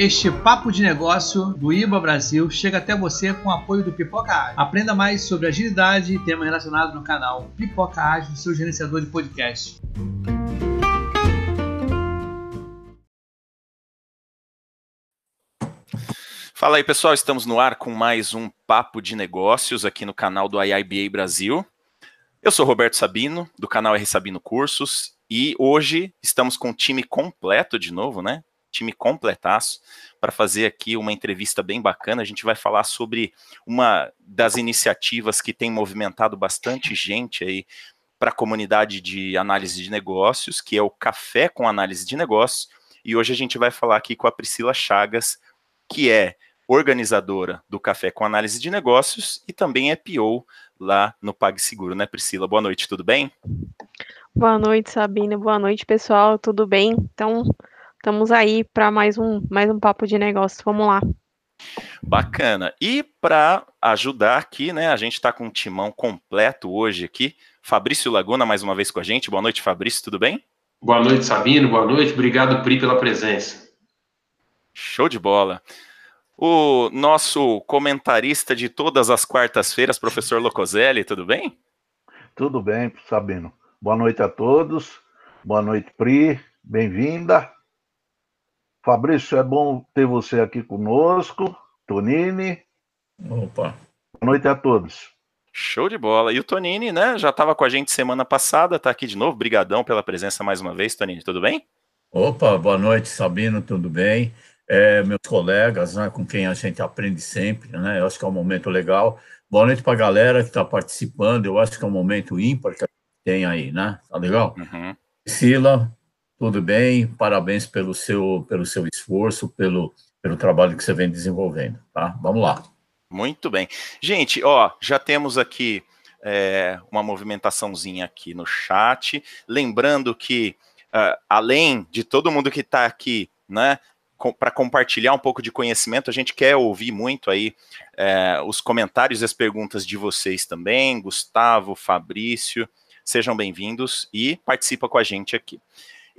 Este papo de negócio do IBA Brasil chega até você com o apoio do Pipoca Ágil. Aprenda mais sobre agilidade e temas relacionados no canal Pipoca Ágil, seu gerenciador de podcast. Fala aí, pessoal. Estamos no ar com mais um papo de negócios aqui no canal do IIBA Brasil. Eu sou Roberto Sabino, do canal R Sabino Cursos, e hoje estamos com o time completo de novo, né? Time completaço, para fazer aqui uma entrevista bem bacana. A gente vai falar sobre uma das iniciativas que tem movimentado bastante gente aí para a comunidade de análise de negócios, que é o Café com Análise de Negócios. E hoje a gente vai falar aqui com a Priscila Chagas, que é organizadora do Café com Análise de Negócios e também é PO lá no PagSeguro, né, Priscila? Boa noite, tudo bem? Boa noite, Sabina. Boa noite, pessoal. Tudo bem? Então, Estamos aí para mais um, mais um papo de negócio. Vamos lá. Bacana. E para ajudar aqui, né, a gente está com um timão completo hoje aqui. Fabrício Laguna mais uma vez com a gente. Boa noite, Fabrício, tudo bem? Boa noite, Sabino. Boa noite. Obrigado, Pri, pela presença. Show de bola. O nosso comentarista de todas as quartas-feiras, professor Locoselli, tudo bem? Tudo bem, Sabino. Boa noite a todos. Boa noite, Pri. Bem-vinda. Fabrício, é bom ter você aqui conosco. Tonini. Opa. Boa noite a todos. Show de bola. E o Tonini, né, já estava com a gente semana passada, está aqui de novo. Brigadão pela presença mais uma vez, Tonini. Tudo bem? Opa, boa noite, Sabino, tudo bem? É, meus colegas, né, com quem a gente aprende sempre, né? Eu acho que é um momento legal. Boa noite para a galera que está participando. Eu acho que é um momento ímpar que a gente tem aí, né? Tá legal? Uhum. Priscila, tudo bem, parabéns pelo seu, pelo seu esforço, pelo, pelo trabalho que você vem desenvolvendo, tá? Vamos lá. Muito bem. Gente, ó, já temos aqui é, uma movimentaçãozinha aqui no chat. Lembrando que, uh, além de todo mundo que está aqui, né, para compartilhar um pouco de conhecimento, a gente quer ouvir muito aí é, os comentários e as perguntas de vocês também. Gustavo, Fabrício, sejam bem-vindos e participa com a gente aqui.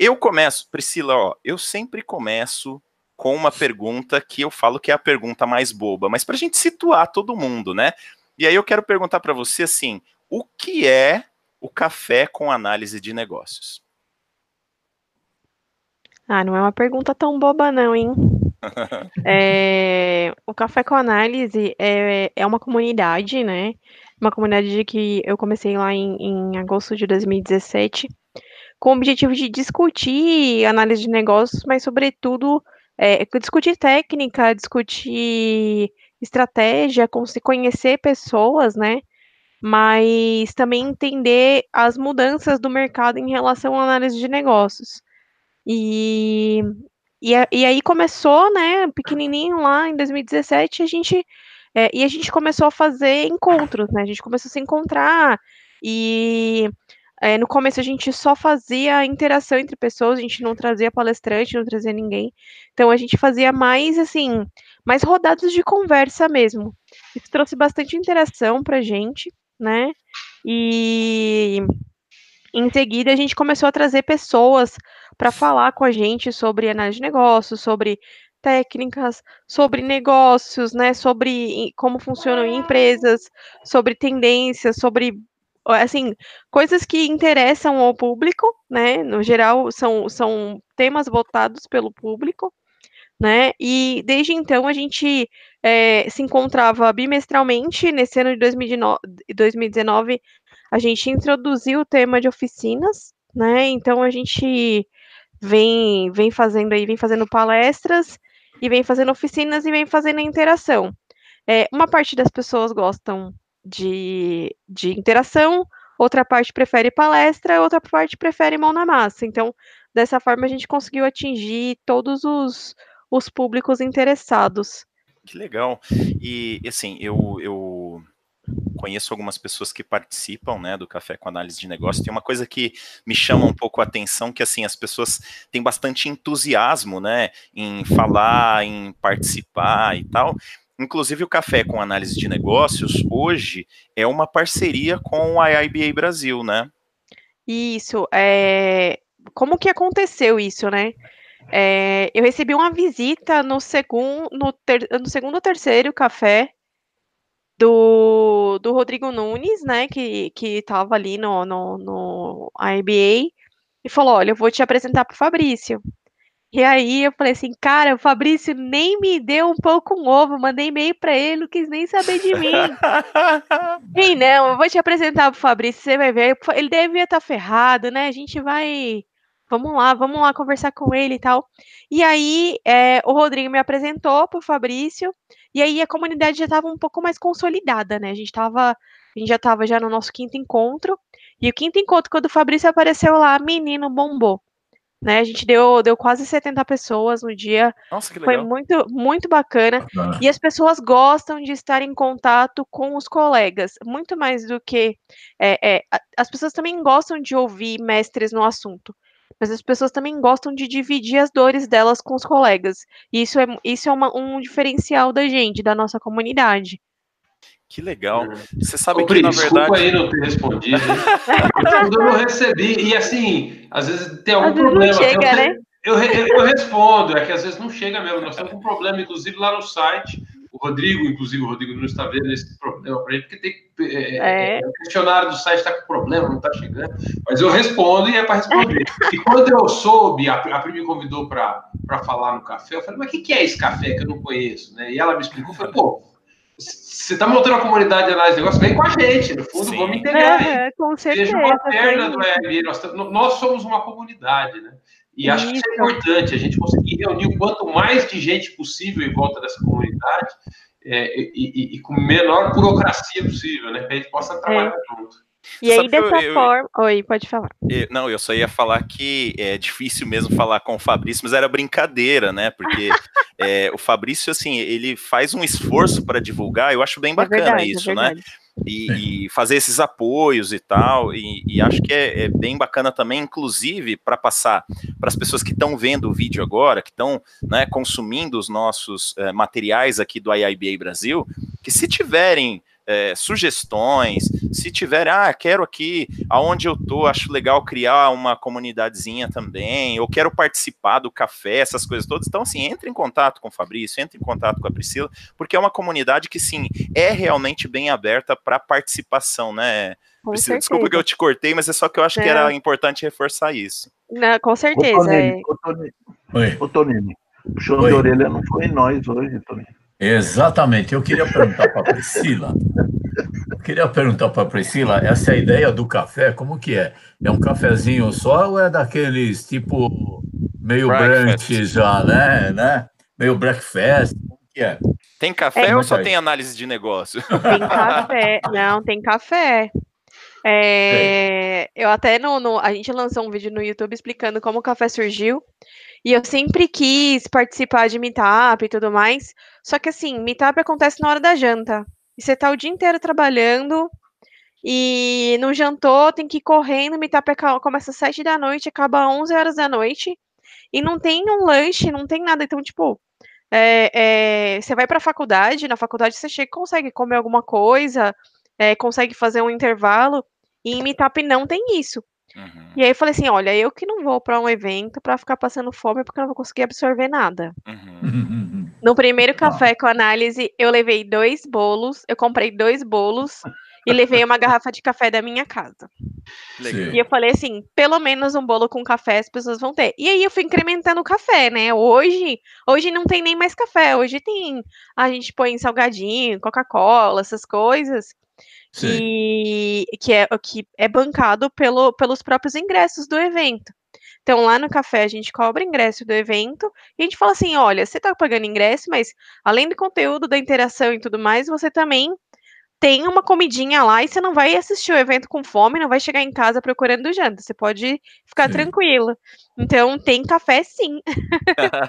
Eu começo, Priscila, ó, eu sempre começo com uma pergunta que eu falo que é a pergunta mais boba, mas para a gente situar todo mundo, né? E aí eu quero perguntar para você assim: o que é o café com análise de negócios? Ah, não é uma pergunta tão boba, não, hein? é, o Café com Análise é, é uma comunidade, né? Uma comunidade que eu comecei lá em, em agosto de 2017 com o objetivo de discutir análise de negócios, mas, sobretudo, é, discutir técnica, discutir estratégia, se conhecer pessoas, né? Mas também entender as mudanças do mercado em relação à análise de negócios. E, e, e aí começou, né, pequenininho lá em 2017, a gente é, e a gente começou a fazer encontros, né? A gente começou a se encontrar e é, no começo a gente só fazia interação entre pessoas, a gente não trazia palestrante, não trazia ninguém. Então a gente fazia mais assim, mais rodadas de conversa mesmo. Isso trouxe bastante interação pra gente, né? E em seguida a gente começou a trazer pessoas para falar com a gente sobre análise de negócios, sobre técnicas, sobre negócios, né, sobre como funcionam empresas, sobre tendências, sobre assim, coisas que interessam ao público, né? No geral, são, são temas votados pelo público, né? E desde então a gente é, se encontrava bimestralmente. Nesse ano de 2019, a gente introduziu o tema de oficinas, né? Então a gente vem, vem fazendo aí, vem fazendo palestras e vem fazendo oficinas e vem fazendo interação. É, uma parte das pessoas gostam de, de interação, outra parte prefere palestra, outra parte prefere mão na massa. Então, dessa forma, a gente conseguiu atingir todos os, os públicos interessados. Que legal. E, assim, eu, eu conheço algumas pessoas que participam, né, do Café com Análise de Negócio. Tem uma coisa que me chama um pouco a atenção, que, assim, as pessoas têm bastante entusiasmo, né, em falar, em participar e tal. Inclusive, o Café com Análise de Negócios, hoje, é uma parceria com a IBA Brasil, né? Isso. É... Como que aconteceu isso, né? é, eu recebi uma visita no segundo, no, ter, no segundo terceiro café do, do Rodrigo Nunes, né, que, que tava ali no, no, no IBA, e falou, olha, eu vou te apresentar pro Fabrício. E aí eu falei assim, cara, o Fabrício nem me deu um pão com ovo, mandei e-mail para ele, não quis nem saber de mim. Ei, não, eu vou te apresentar pro Fabrício, você vai ver. Ele devia estar tá ferrado, né? A gente vai. Vamos lá, vamos lá conversar com ele e tal. E aí é, o Rodrigo me apresentou pro Fabrício, e aí a comunidade já estava um pouco mais consolidada, né? A gente tava. A gente já estava já no nosso quinto encontro. E o quinto encontro, quando o Fabrício apareceu lá, menino bombou né? A gente deu, deu quase 70 pessoas no dia. Nossa, que legal. Foi muito, muito bacana. E as pessoas gostam de estar em contato com os colegas, muito mais do que. É, é, as pessoas também gostam de ouvir mestres no assunto. Mas as pessoas também gostam de dividir as dores delas com os colegas. E isso é, isso é uma, um diferencial da gente, da nossa comunidade. Que legal. Hum. Você sabe Ô, que, Pri, na verdade... Desculpa aí não ter respondido. eu não recebi. E, assim, às vezes tem algum às problema. Chega, eu, né? eu, eu, eu, respondo, é que às vezes não chega mesmo. Nós temos um problema, inclusive, lá no site. O Rodrigo, inclusive, o Rodrigo não está vendo esse problema para ele, porque tem, é, é. é. o questionário do site está com problema, não está chegando. Mas eu respondo e é para responder. e quando eu soube, a, a Pri me convidou para falar no café, eu falei, mas o que, que é esse café que eu não conheço? Né? E ela me explicou, eu falei, pô, você está montando a comunidade de análise de negócio, vem com a gente, no fundo, Sim. vamos integrar. É, com certeza. Seja uma perna do nós, nós, somos uma comunidade, né? E isso. acho que isso é importante, a gente conseguir reunir o quanto mais de gente possível em volta dessa comunidade é, e, e, e, com menor burocracia possível, né? Que a gente possa trabalhar é. junto. E aí, dessa eu, forma. Eu, Oi, pode falar. Eu, não, eu só ia falar que é difícil mesmo falar com o Fabrício, mas era brincadeira, né? Porque é, o Fabrício, assim, ele faz um esforço para divulgar, eu acho bem é bacana é verdade, isso, né? E, e, fazer esses apoios e tal, e, e acho que é, é, bem bacana também, inclusive, para passar para as pessoas que estão vendo o vídeo agora, que estão né, consumindo os nossos é, materiais aqui do IIBA Brasil, que se tiverem é, sugestões, se tiver, ah, quero aqui, aonde eu tô, acho legal criar uma comunidadezinha também, ou quero participar do café, essas coisas todas. Então, assim, entre em contato com o Fabrício, entre em contato com a Priscila, porque é uma comunidade que, sim, é realmente bem aberta para participação, né? Com Priscila, desculpa que eu te cortei, mas é só que eu acho é. que era importante reforçar isso. Não, com certeza. Ô, Tonini, é. ô, Tonini, o show de orelha não foi nós hoje, Tonini. Exatamente. Eu queria perguntar para a Priscila. Eu queria perguntar para a Priscila, essa ideia do café, como que é? É um cafezinho só ou é daqueles tipo meio brunch já, né? né? Meio breakfast? Como que é? Tem café é, ou só tem análise de negócio? Tem café. Não, tem café. É, eu até no, no, a gente lançou um vídeo no YouTube explicando como o café surgiu. E eu sempre quis participar de meetup e tudo mais. Só que assim, meetup acontece na hora da janta. E você tá o dia inteiro trabalhando. E não jantou, tem que ir correndo. Meetup começa às 7 da noite, acaba às 11 horas da noite. E não tem um lanche, não tem nada. Então, tipo, é, é, você vai para a faculdade, na faculdade você chega e consegue comer alguma coisa, é, consegue fazer um intervalo. E em Meetup não tem isso. Uhum. E aí eu falei assim, olha, eu que não vou para um evento para ficar passando fome porque eu não vou conseguir absorver nada. Uhum. No primeiro café com análise, eu levei dois bolos, eu comprei dois bolos e levei uma garrafa de café da minha casa. Legal. E eu falei assim, pelo menos um bolo com café as pessoas vão ter. E aí eu fui incrementando o café, né? Hoje, hoje não tem nem mais café, hoje tem, a gente põe salgadinho, Coca-Cola, essas coisas. E que é, que é bancado pelo, pelos próprios ingressos do evento. Então, lá no café, a gente cobra ingresso do evento e a gente fala assim: olha, você está pagando ingresso, mas além do conteúdo, da interação e tudo mais, você também tem uma comidinha lá e você não vai assistir o evento com fome, não vai chegar em casa procurando janta. Você pode ficar sim. tranquilo. Então, tem café sim.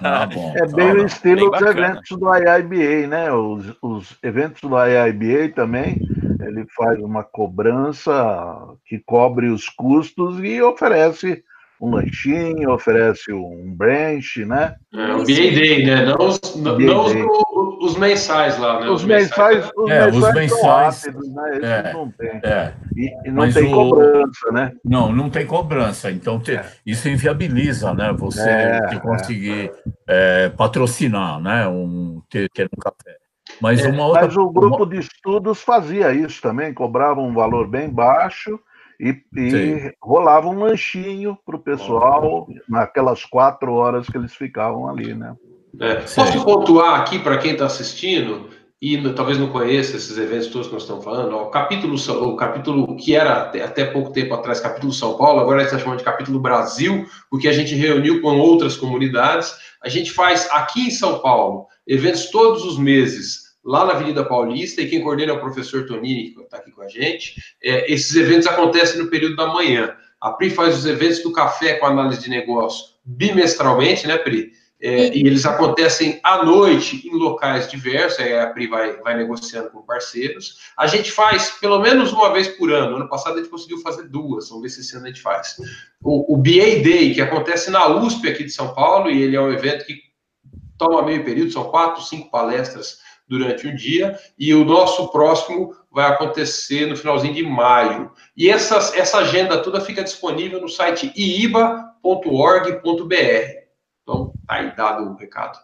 Ah, bom, é bem o estilo bem dos eventos do IIBA, né? Os, os eventos do IIBA também ele faz uma cobrança que cobre os custos e oferece um lanchinho, oferece um brunch, né? É, o Day, né? Não os, não, não os, os, mensais lá, né? Os, os mensais, os é, mensais, os mensais rápidos, né? É, não tem. É, e, e, não tem o, cobrança, né? Não, não tem cobrança. Então, te, é. isso inviabiliza, né? Você é, conseguir é. patrocinar, né? Um, ter, ter um café. Mas, uma outra, Mas o grupo uma... de estudos fazia isso também, cobrava um valor bem baixo e, e rolava um lanchinho para o pessoal naquelas quatro horas que eles ficavam ali, né? É. Posso pontuar aqui para quem está assistindo e talvez não conheça esses eventos todos que nós estamos falando? Ó, o capítulo, o capítulo que era até, até pouco tempo atrás, capítulo São Paulo, agora está chamando de capítulo Brasil, porque a gente reuniu com outras comunidades. A gente faz aqui em São Paulo eventos todos os meses lá na Avenida Paulista, e quem coordena é o professor Tonini, que está aqui com a gente. É, esses eventos acontecem no período da manhã. A Pri faz os eventos do café com análise de negócio bimestralmente, né, Pri? É, e eles acontecem à noite em locais diversos, aí a Pri vai, vai negociando com parceiros. A gente faz pelo menos uma vez por ano. Ano passado a gente conseguiu fazer duas, vamos ver se esse ano a gente faz. O, o BA Day, que acontece na USP aqui de São Paulo, e ele é um evento que toma meio período, são quatro, cinco palestras durante o dia, e o nosso próximo vai acontecer no finalzinho de maio. E essa, essa agenda toda fica disponível no site iiba.org.br. Então, tá aí dado o recado.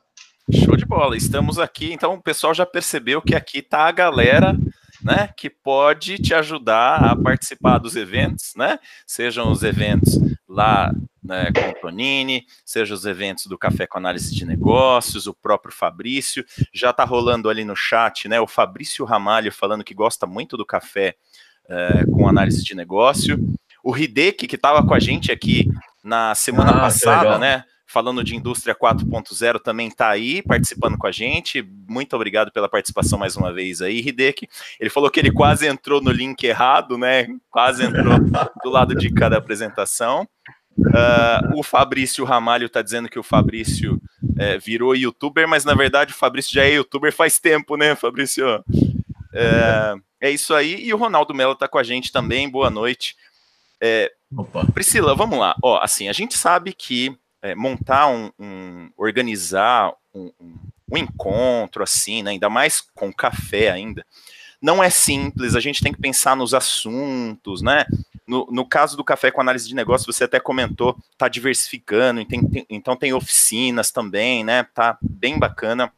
Show de bola. Estamos aqui, então o pessoal já percebeu que aqui tá a galera né, que pode te ajudar a participar dos eventos, né? Sejam os eventos lá né, com o Tonini, sejam os eventos do Café com Análise de Negócios, o próprio Fabrício. Já está rolando ali no chat, né? O Fabrício Ramalho falando que gosta muito do café é, com análise de negócio. O Hideki, que estava com a gente aqui na semana ah, passada, né? falando de indústria 4.0, também está aí participando com a gente. Muito obrigado pela participação mais uma vez aí, Hideki. Ele falou que ele quase entrou no link errado, né? Quase entrou do lado de cada apresentação. Uh, o Fabrício Ramalho está dizendo que o Fabrício é, virou youtuber, mas na verdade o Fabrício já é youtuber faz tempo, né, Fabrício? É, é isso aí. E o Ronaldo Mello está com a gente também. Boa noite. É, Priscila, vamos lá. Ó, assim, a gente sabe que montar um, um organizar um, um, encontro assim, né, ainda mais com café ainda, não é simples, a gente tem que pensar nos assuntos, né? No, no caso do café com análise de negócio, você até comentou, tá diversificando, tem, tem, então tem oficinas também, né? Tá bem bacana.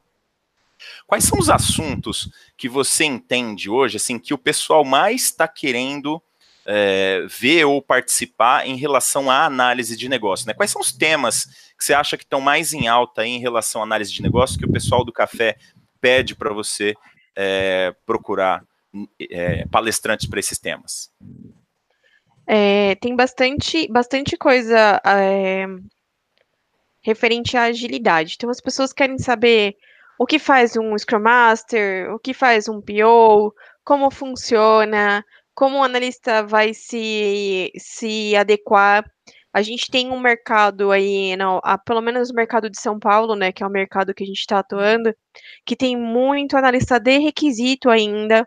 Quais são os assuntos que você entende hoje, assim, que o pessoal mais está querendo é, ver ou participar em relação à análise de negócio? Né? Quais são os temas que você acha que estão mais em alta em relação à análise de negócio que o pessoal do café pede para você é, procurar é, palestrantes para esses temas? É, tem bastante, bastante coisa é, referente à agilidade. Então, as pessoas querem saber o que faz um Scrum Master, o que faz um PO, como funciona, como o analista vai se, se adequar. A gente tem um mercado aí, não, a, pelo menos o mercado de São Paulo, né, que é o mercado que a gente está atuando, que tem muito analista de requisito ainda,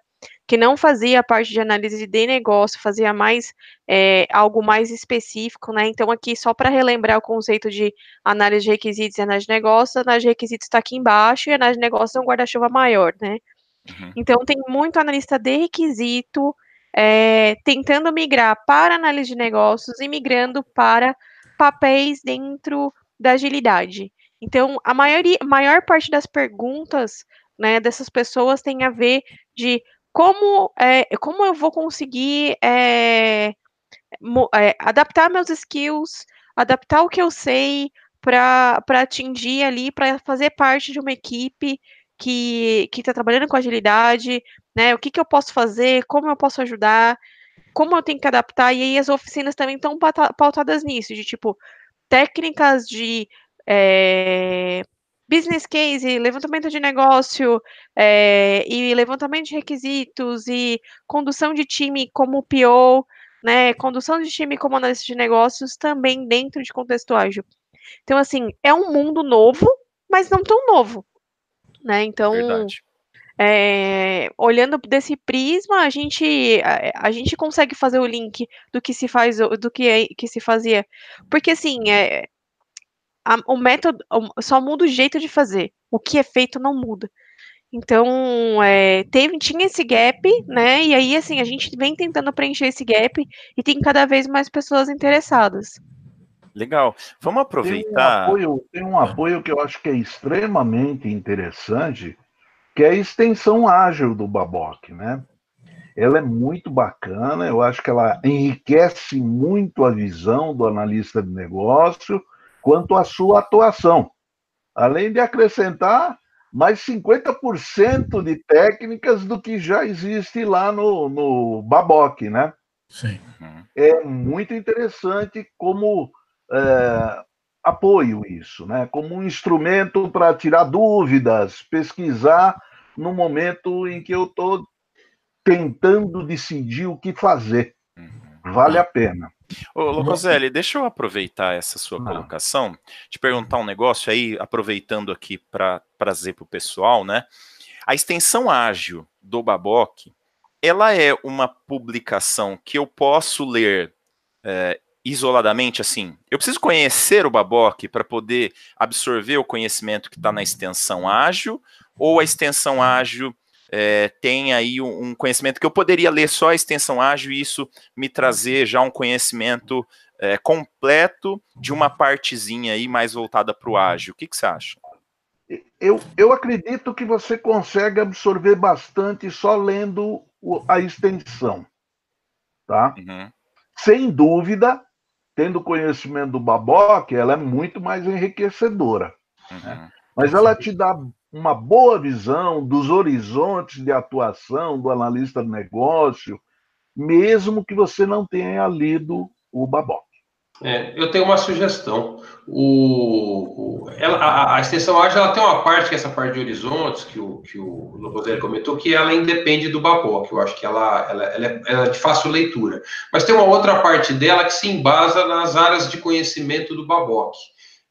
que não fazia parte de análise de negócio, fazia mais é, algo mais específico, né? Então, aqui, só para relembrar o conceito de análise de requisitos e análise de negócio, análise de requisitos está aqui embaixo e análise de negócio é um guarda-chuva maior, né? Uhum. Então, tem muito analista de requisito é, tentando migrar para análise de negócios e migrando para papéis dentro da agilidade. Então, a maioria, maior parte das perguntas né, dessas pessoas tem a ver de como, é, como eu vou conseguir é, adaptar meus skills, adaptar o que eu sei para atingir ali, para fazer parte de uma equipe que está trabalhando com agilidade, né? O que, que eu posso fazer, como eu posso ajudar, como eu tenho que adaptar, e aí as oficinas também estão pautadas nisso, de tipo, técnicas de é, business case, levantamento de negócio, é, e levantamento de requisitos, e condução de time como PO, né? Condução de time como analista de negócios também dentro de contexto ágil. Então, assim, é um mundo novo, mas não tão novo né? Então, é, olhando desse prisma, a gente, a, a, gente consegue fazer o link do que se faz, do que, é, que se fazia. Porque, assim, é, a, o método só muda o jeito de fazer. O que é feito não muda. Então, é, teve, tinha esse gap, né? E aí, assim, a gente vem tentando preencher esse gap e tem cada vez mais pessoas interessadas. Legal. Vamos aproveitar. Tem um apoio, tem um apoio que eu acho que é extremamente interessante, que é a extensão ágil do Baboc, né? Ela é muito bacana, eu acho que ela enriquece muito a visão do analista de negócio quanto à sua atuação. Além de acrescentar mais 50% de técnicas do que já existe lá no, no Baboc, né? Sim. É muito interessante como é, apoio isso, né? como um instrumento para tirar dúvidas, pesquisar no momento em que eu estou tentando decidir o que fazer. Uhum. Vale a pena. Ô, Locoselli, deixa eu aproveitar essa sua ah. colocação, te perguntar um negócio aí, aproveitando aqui para trazer para o pessoal, né? A extensão ágil do Baboc, ela é uma publicação que eu posso ler é, isoladamente, assim, eu preciso conhecer o Baboc para poder absorver o conhecimento que está na extensão ágil, ou a extensão ágil é, tem aí um, conhecimento que eu poderia ler só a extensão ágil e isso me trazer já um conhecimento é, completo de uma partezinha aí mais voltada para o ágil. O que, que você acha? Eu, eu acredito que você consegue absorver bastante só lendo a extensão, tá? Uhum. Sem dúvida, tendo conhecimento do Baboc, ela é muito mais enriquecedora. Uhum. Né? Mas ela te dá uma boa visão dos horizontes de atuação do analista de negócio, mesmo que você não tenha lido o Baboc. É, eu tenho uma sugestão. O, o ela, a, a, extensão ágil tem uma parte, que é essa parte de horizontes, que o, que o Loboselli comentou, que ela independe do Baboc. Eu acho que ela, ela, ela, é, ela é de fácil leitura. Mas tem uma outra parte dela que se embasa nas áreas de conhecimento do Baboc.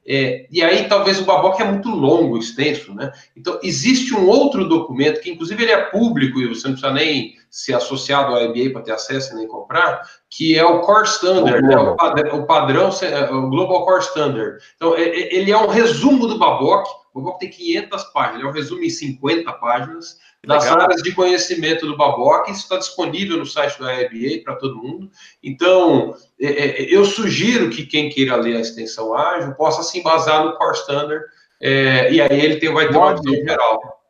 É, e aí, talvez o Baboc é muito longo, extenso, né? Então, existe um outro documento, que inclusive ele é público e você não precisa nem ser associado ao IBA para ter acesso e nem comprar, que é o Core Standard, o, né? o, padrão, o padrão, o Global Core Standard. Então, ele é um resumo do Baboc, o Baboc tem 500 páginas, é um resumo em 50 páginas, das Legal. áreas de conhecimento do Baboc, isso está disponível no site do IBA para todo mundo. Então, é, é, eu sugiro que quem queira ler a extensão ágil possa se embasar no Core Standard, é, e aí ele tem, vai ter uma visão geral.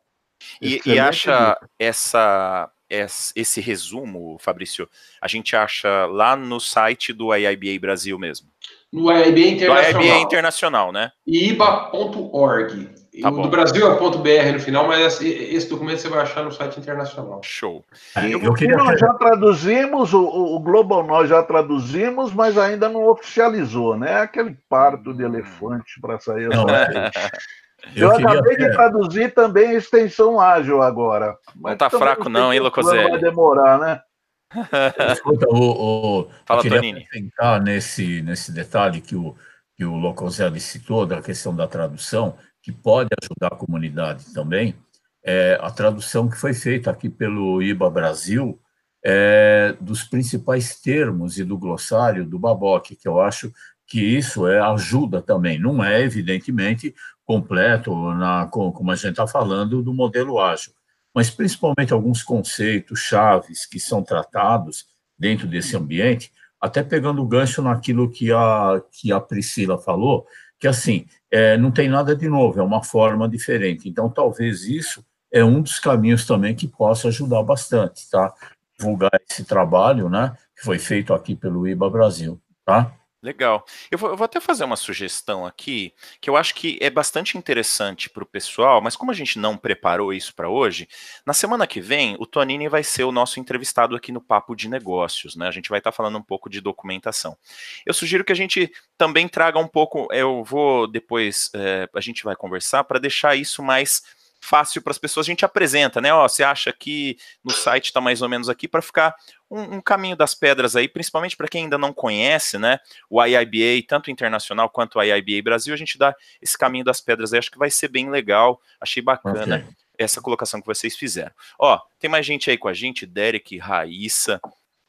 E, e acha essa, esse resumo, Fabrício, a gente acha lá no site do IIBA Brasil mesmo? No IIBA Internacional. Do IIBA Internacional, né? iba.org. Tá o do Brasil é ponto .br no final, mas esse documento você vai achar no site internacional. Show. Eu, eu queria... Nós já traduzimos, o, o Global nós já traduzimos, mas ainda não oficializou, né? Aquele parto de elefante para sair. Não, é. Eu, eu acabei de traduzir também a extensão ágil agora. Não tá fraco não, hein, Locoselli? Vai demorar, né? Escuta, o, o, Fala, eu queria nesse, nesse detalhe que o, que o Locoselli citou, da questão da tradução, que pode ajudar a comunidade também, é a tradução que foi feita aqui pelo IBA Brasil é, dos principais termos e do glossário do Baboc, que eu acho que isso é ajuda também. Não é, evidentemente, completo, na, como a gente está falando, do modelo ágil, mas principalmente alguns conceitos chaves que são tratados dentro desse ambiente, até pegando o gancho naquilo que a, que a Priscila falou, que assim, é, não tem nada de novo, é uma forma diferente. Então, talvez isso é um dos caminhos também que possa ajudar bastante, tá? Divulgar esse trabalho, né, que foi feito aqui pelo IBA Brasil, tá? Legal. Eu vou, eu vou, até fazer uma sugestão aqui, que eu acho que é bastante interessante para o pessoal, mas como a gente não preparou isso para hoje, na semana que vem o Tonini vai ser o nosso entrevistado aqui no Papo de Negócios, né? A gente vai estar tá falando um pouco de documentação. Eu sugiro que a gente também traga um pouco, eu vou depois, é, a gente vai conversar para deixar isso mais fácil para as pessoas, a gente apresenta, né? Ó, você acha que no site está mais ou menos aqui para ficar um, um, caminho das pedras aí, principalmente para quem ainda não conhece, né? O IIBA, tanto internacional quanto o IIBA Brasil, a gente dá esse caminho das pedras aí, acho que vai ser bem legal, achei bacana. Okay. essa colocação que vocês fizeram. Ó, tem mais gente aí com a gente, Derek, Raíssa,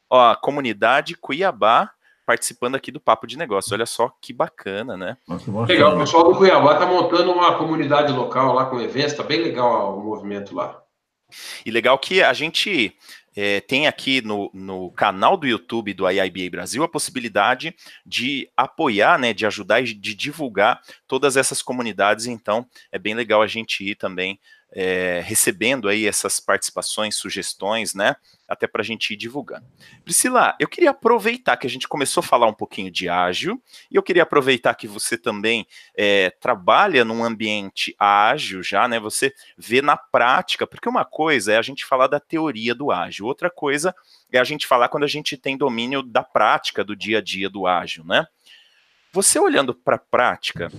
ó, comunidade Cuiabá participando aqui do Papo de Negócio. Olha só que bacana, né? Legal, o pessoal do Cuiabá tá montando uma comunidade local lá com eventos, tá bem legal o movimento lá. E legal que a gente é, tem aqui no, no canal do YouTube do IIBA Brasil a possibilidade de apoiar, né, de ajudar e de divulgar todas essas comunidades, então é bem legal a gente ir também é, recebendo aí essas participações, sugestões, né? Até para a gente ir divulgando. Priscila, eu queria aproveitar que a gente começou a falar um pouquinho de ágil, e eu queria aproveitar que você também é, trabalha num ambiente ágil já, né? Você vê na prática, porque uma coisa é a gente falar da teoria do ágil, outra coisa é a gente falar quando a gente tem domínio da prática do dia a dia do ágil, né? Você olhando para a prática,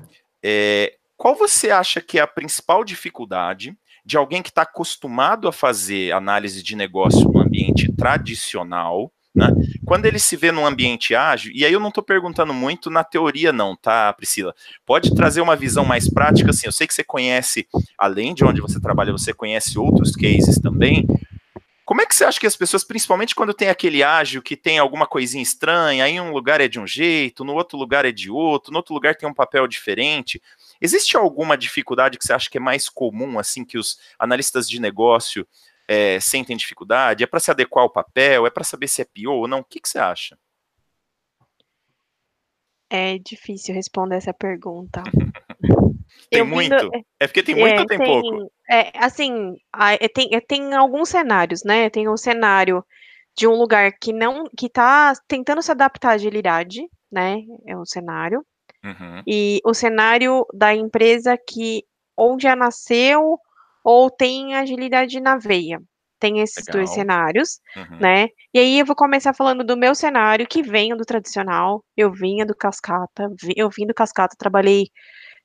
é, qual você acha que é a principal dificuldade de alguém que está acostumado a fazer análise de negócio no ambiente tradicional, né? Quando ele se vê num ambiente ágil, e aí eu não estou perguntando muito na teoria, não, tá, Priscila? Pode trazer uma visão mais prática, assim. Eu sei que você conhece, além de onde você trabalha, você conhece outros cases também. Como é que você acha que as pessoas, principalmente quando tem aquele ágil que tem alguma coisinha estranha, aí um lugar é de um jeito, no outro lugar é de outro, no outro lugar tem um papel diferente. Existe alguma dificuldade que você acha que é mais comum, assim, que os analistas de negócio é, sentem dificuldade? É para se adequar ao papel? É para saber se é pior ou não? O que, que você acha? É difícil responder essa pergunta. tem eu muito? Vindo, é porque tem muito é, ou tem, tem, pouco? É, assim, é, tem, é, tem alguns cenários, né? Tem um cenário de um lugar que não que está tentando se adaptar à agilidade, né? É um cenário. Uhum. E o cenário da empresa que ou já nasceu ou tem agilidade na veia. Tem esses Legal. dois cenários, uhum. né? E aí eu vou começar falando do meu cenário, que venho do tradicional. Eu vinha do cascata, eu vim do cascata, trabalhei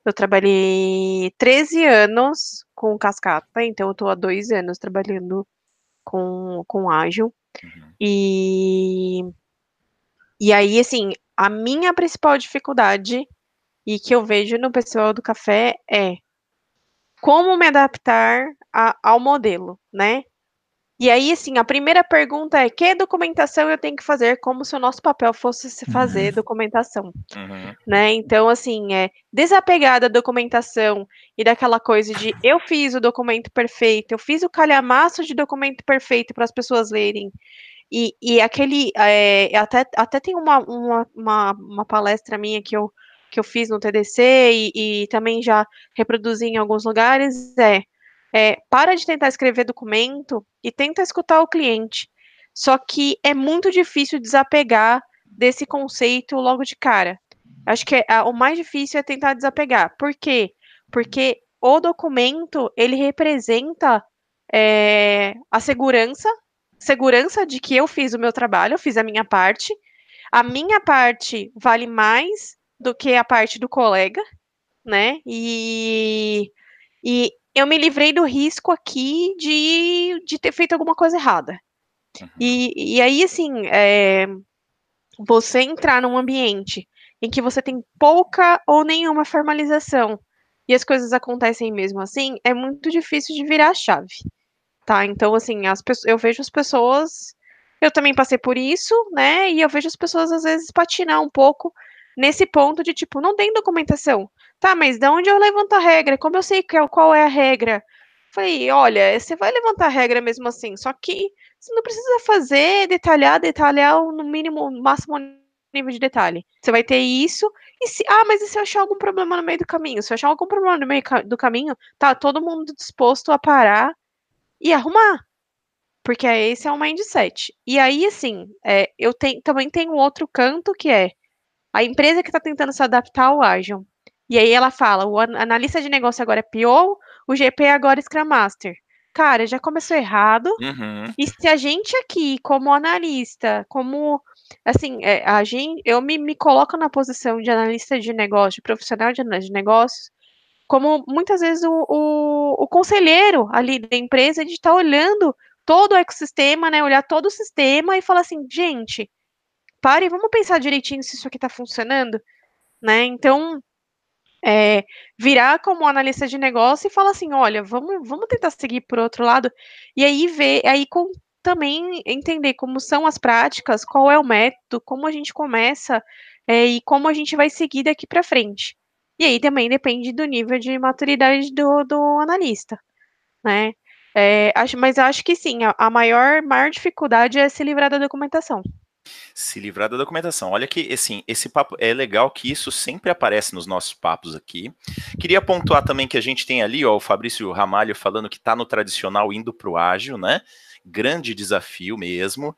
eu trabalhei 13 anos com cascata, então eu tô há dois anos trabalhando com, com ágil. Uhum. E, e aí, assim, a minha principal dificuldade e que eu vejo no pessoal do café é como me adaptar a, ao modelo, né? E aí, assim, a primeira pergunta é: que documentação eu tenho que fazer? Como se o nosso papel fosse se fazer uhum. documentação, uhum. né? Então, assim, é desapegar da documentação e daquela coisa de eu fiz o documento perfeito, eu fiz o calhamaço de documento perfeito para as pessoas lerem e, e aquele. É, até, até tem uma, uma, uma, uma, palestra minha que eu, que eu fiz no TDC e, e também já reproduzi em alguns lugares: é, é para de tentar escrever documento e tenta escutar o cliente. Só que é muito difícil desapegar desse conceito logo de cara. Acho que é, o mais difícil é tentar desapegar. Por quê? Porque o documento ele representa é, a segurança segurança de que eu fiz o meu trabalho, eu fiz a minha parte. A minha parte vale mais do que a parte do colega, né? E, e eu me livrei do risco aqui de, de ter feito alguma coisa errada. Uhum. E, e aí, assim, é, você entrar num ambiente em que você tem pouca ou nenhuma formalização e as coisas acontecem mesmo assim, é muito difícil de virar a chave tá? Então, assim, as eu vejo as pessoas. Eu também passei por isso, né? E eu vejo as pessoas às vezes patinar um pouco nesse ponto de tipo, não tem documentação. Tá, mas de onde eu levanto a regra? Como eu sei qual é a regra? Falei, olha, você vai levantar a regra mesmo assim, só que você não precisa fazer, detalhar, detalhar no mínimo, máximo nível de detalhe. Você vai ter isso, e se, ah, mas e se eu achar algum problema no meio do caminho? Se eu achar algum problema no meio do caminho, tá todo mundo disposto a parar e arrumar. Porque esse é o mindset. E aí, assim, é, eu tenho, também tenho outro canto que é a empresa que está tentando se adaptar ao Agile. E aí ela fala, o analista de negócio agora é PO, o GP agora é Scrum Master. Cara, já começou errado. Uhum. E se a gente aqui, como analista, como assim, é, a gente, eu me, me coloco na posição de analista de negócio, de profissional de, de negócios, como muitas vezes o, o, o conselheiro ali da empresa de estar tá olhando todo o ecossistema, né, olhar todo o sistema e falar assim, gente, pare, vamos pensar direitinho se isso aqui está funcionando, né? Então, é, virar como analista de negócio e falar assim, olha, vamos, vamos tentar seguir por outro lado, e aí ver, aí com, também entender como são as práticas, qual é o método, como a gente começa é, e como a gente vai seguir daqui para frente. E aí também depende do nível de maturidade do, do analista, né? É, acho, mas acho que sim, a, a maior, maior dificuldade é se livrar da documentação se livrar da documentação. Olha que, assim, esse papo é legal que isso sempre aparece nos nossos papos aqui. Queria pontuar também que a gente tem ali, ó, o Fabrício Ramalho falando que está no tradicional indo para o ágil, né? Grande desafio mesmo.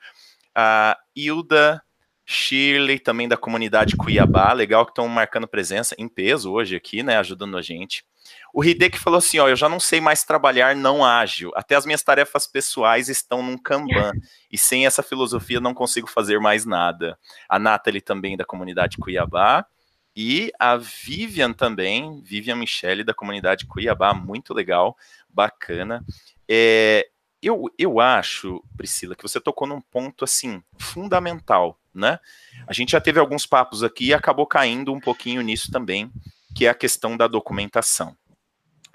A Hilda Shirley, também da comunidade Cuiabá, legal que estão marcando presença em peso hoje aqui, né? Ajudando a gente. O Hideki falou assim: ó, eu já não sei mais trabalhar não ágil. Até as minhas tarefas pessoais estão num Kanban. E sem essa filosofia não consigo fazer mais nada. A Nathalie também da comunidade Cuiabá. E a Vivian também, Vivian Michele da comunidade Cuiabá, muito legal, bacana. É, eu, eu acho, Priscila, que você tocou num ponto assim fundamental, né? A gente já teve alguns papos aqui e acabou caindo um pouquinho nisso também, que é a questão da documentação.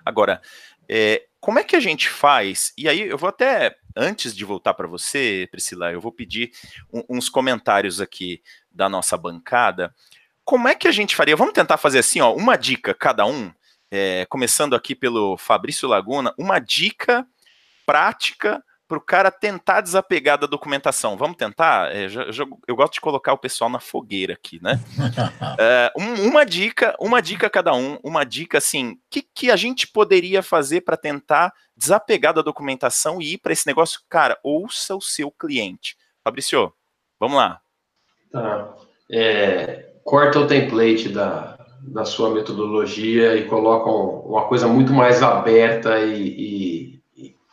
Agora, é, como é que a gente faz? E aí eu vou até, antes de voltar para você, Priscila, eu vou pedir um, uns comentários aqui da nossa bancada. Como é que a gente faria? Vamos tentar fazer assim, ó, uma dica cada um, é, começando aqui pelo Fabrício Laguna, uma dica prática para o cara tentar desapegar da documentação. Vamos tentar? É, eu, gosto de colocar o pessoal na fogueira aqui, né? é, um, uma dica, uma dica cada um, uma dica assim, que, que a gente poderia fazer para tentar desapegar da documentação e ir para esse negócio? Cara, ouça o seu cliente. Fabrício, vamos lá. Tá. É, corta o template da, da sua metodologia e coloca uma coisa muito mais aberta e, e,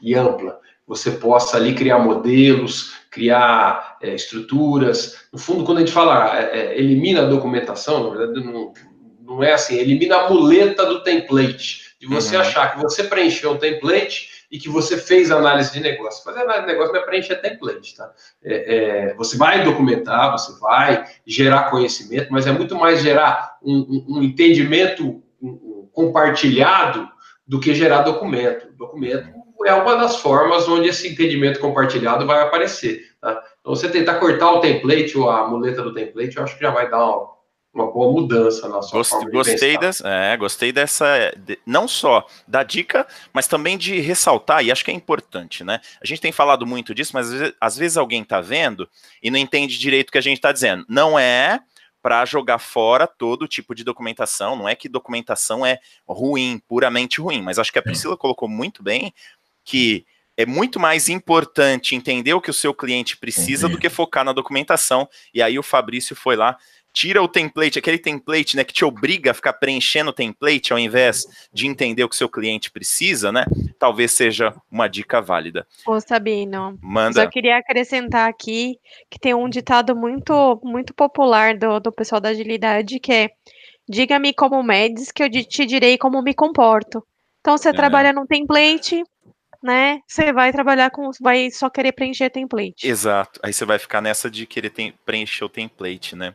e ampla você possa ali criar modelos, criar é, estruturas. No fundo, quando a gente fala é, é, elimina a documentação, na verdade não, não é assim, elimina a muleta do template, de você uhum. achar que você preencheu o template e que você fez análise de negócio. Fazer análise de negócio não é preencher template, tá? É, é, você vai documentar, você vai gerar conhecimento, mas é muito mais gerar um, um, um entendimento compartilhado do que gerar documento. Documento é uma das formas onde esse entendimento compartilhado vai aparecer. Tá? Então, você tentar cortar o template ou a muleta do template, eu acho que já vai dar uma, uma boa mudança na sua de gostei dessa, é, gostei dessa, de, não só da dica, mas também de ressaltar, e acho que é importante, né? A gente tem falado muito disso, mas às vezes, às vezes alguém está vendo e não entende direito o que a gente está dizendo. Não é para jogar fora todo tipo de documentação. Não é que documentação é ruim, puramente ruim, mas acho que a Priscila colocou muito bem que é muito mais importante entender o que o seu cliente precisa uhum. do que focar na documentação. E aí o Fabrício foi lá, tira o template, aquele template né, que te obriga a ficar preenchendo o template ao invés de entender o que o seu cliente precisa, né? Talvez seja uma dica válida. Ô, Sabino, Manda. só queria acrescentar aqui que tem um ditado muito, muito popular do, do pessoal da agilidade que é diga-me como medes que eu te direi como me comporto. Então, você é. trabalha num template, né? Você vai trabalhar com, vai só querer preencher template. Exato. Aí você vai ficar nessa de querer tem, preencher o template, né?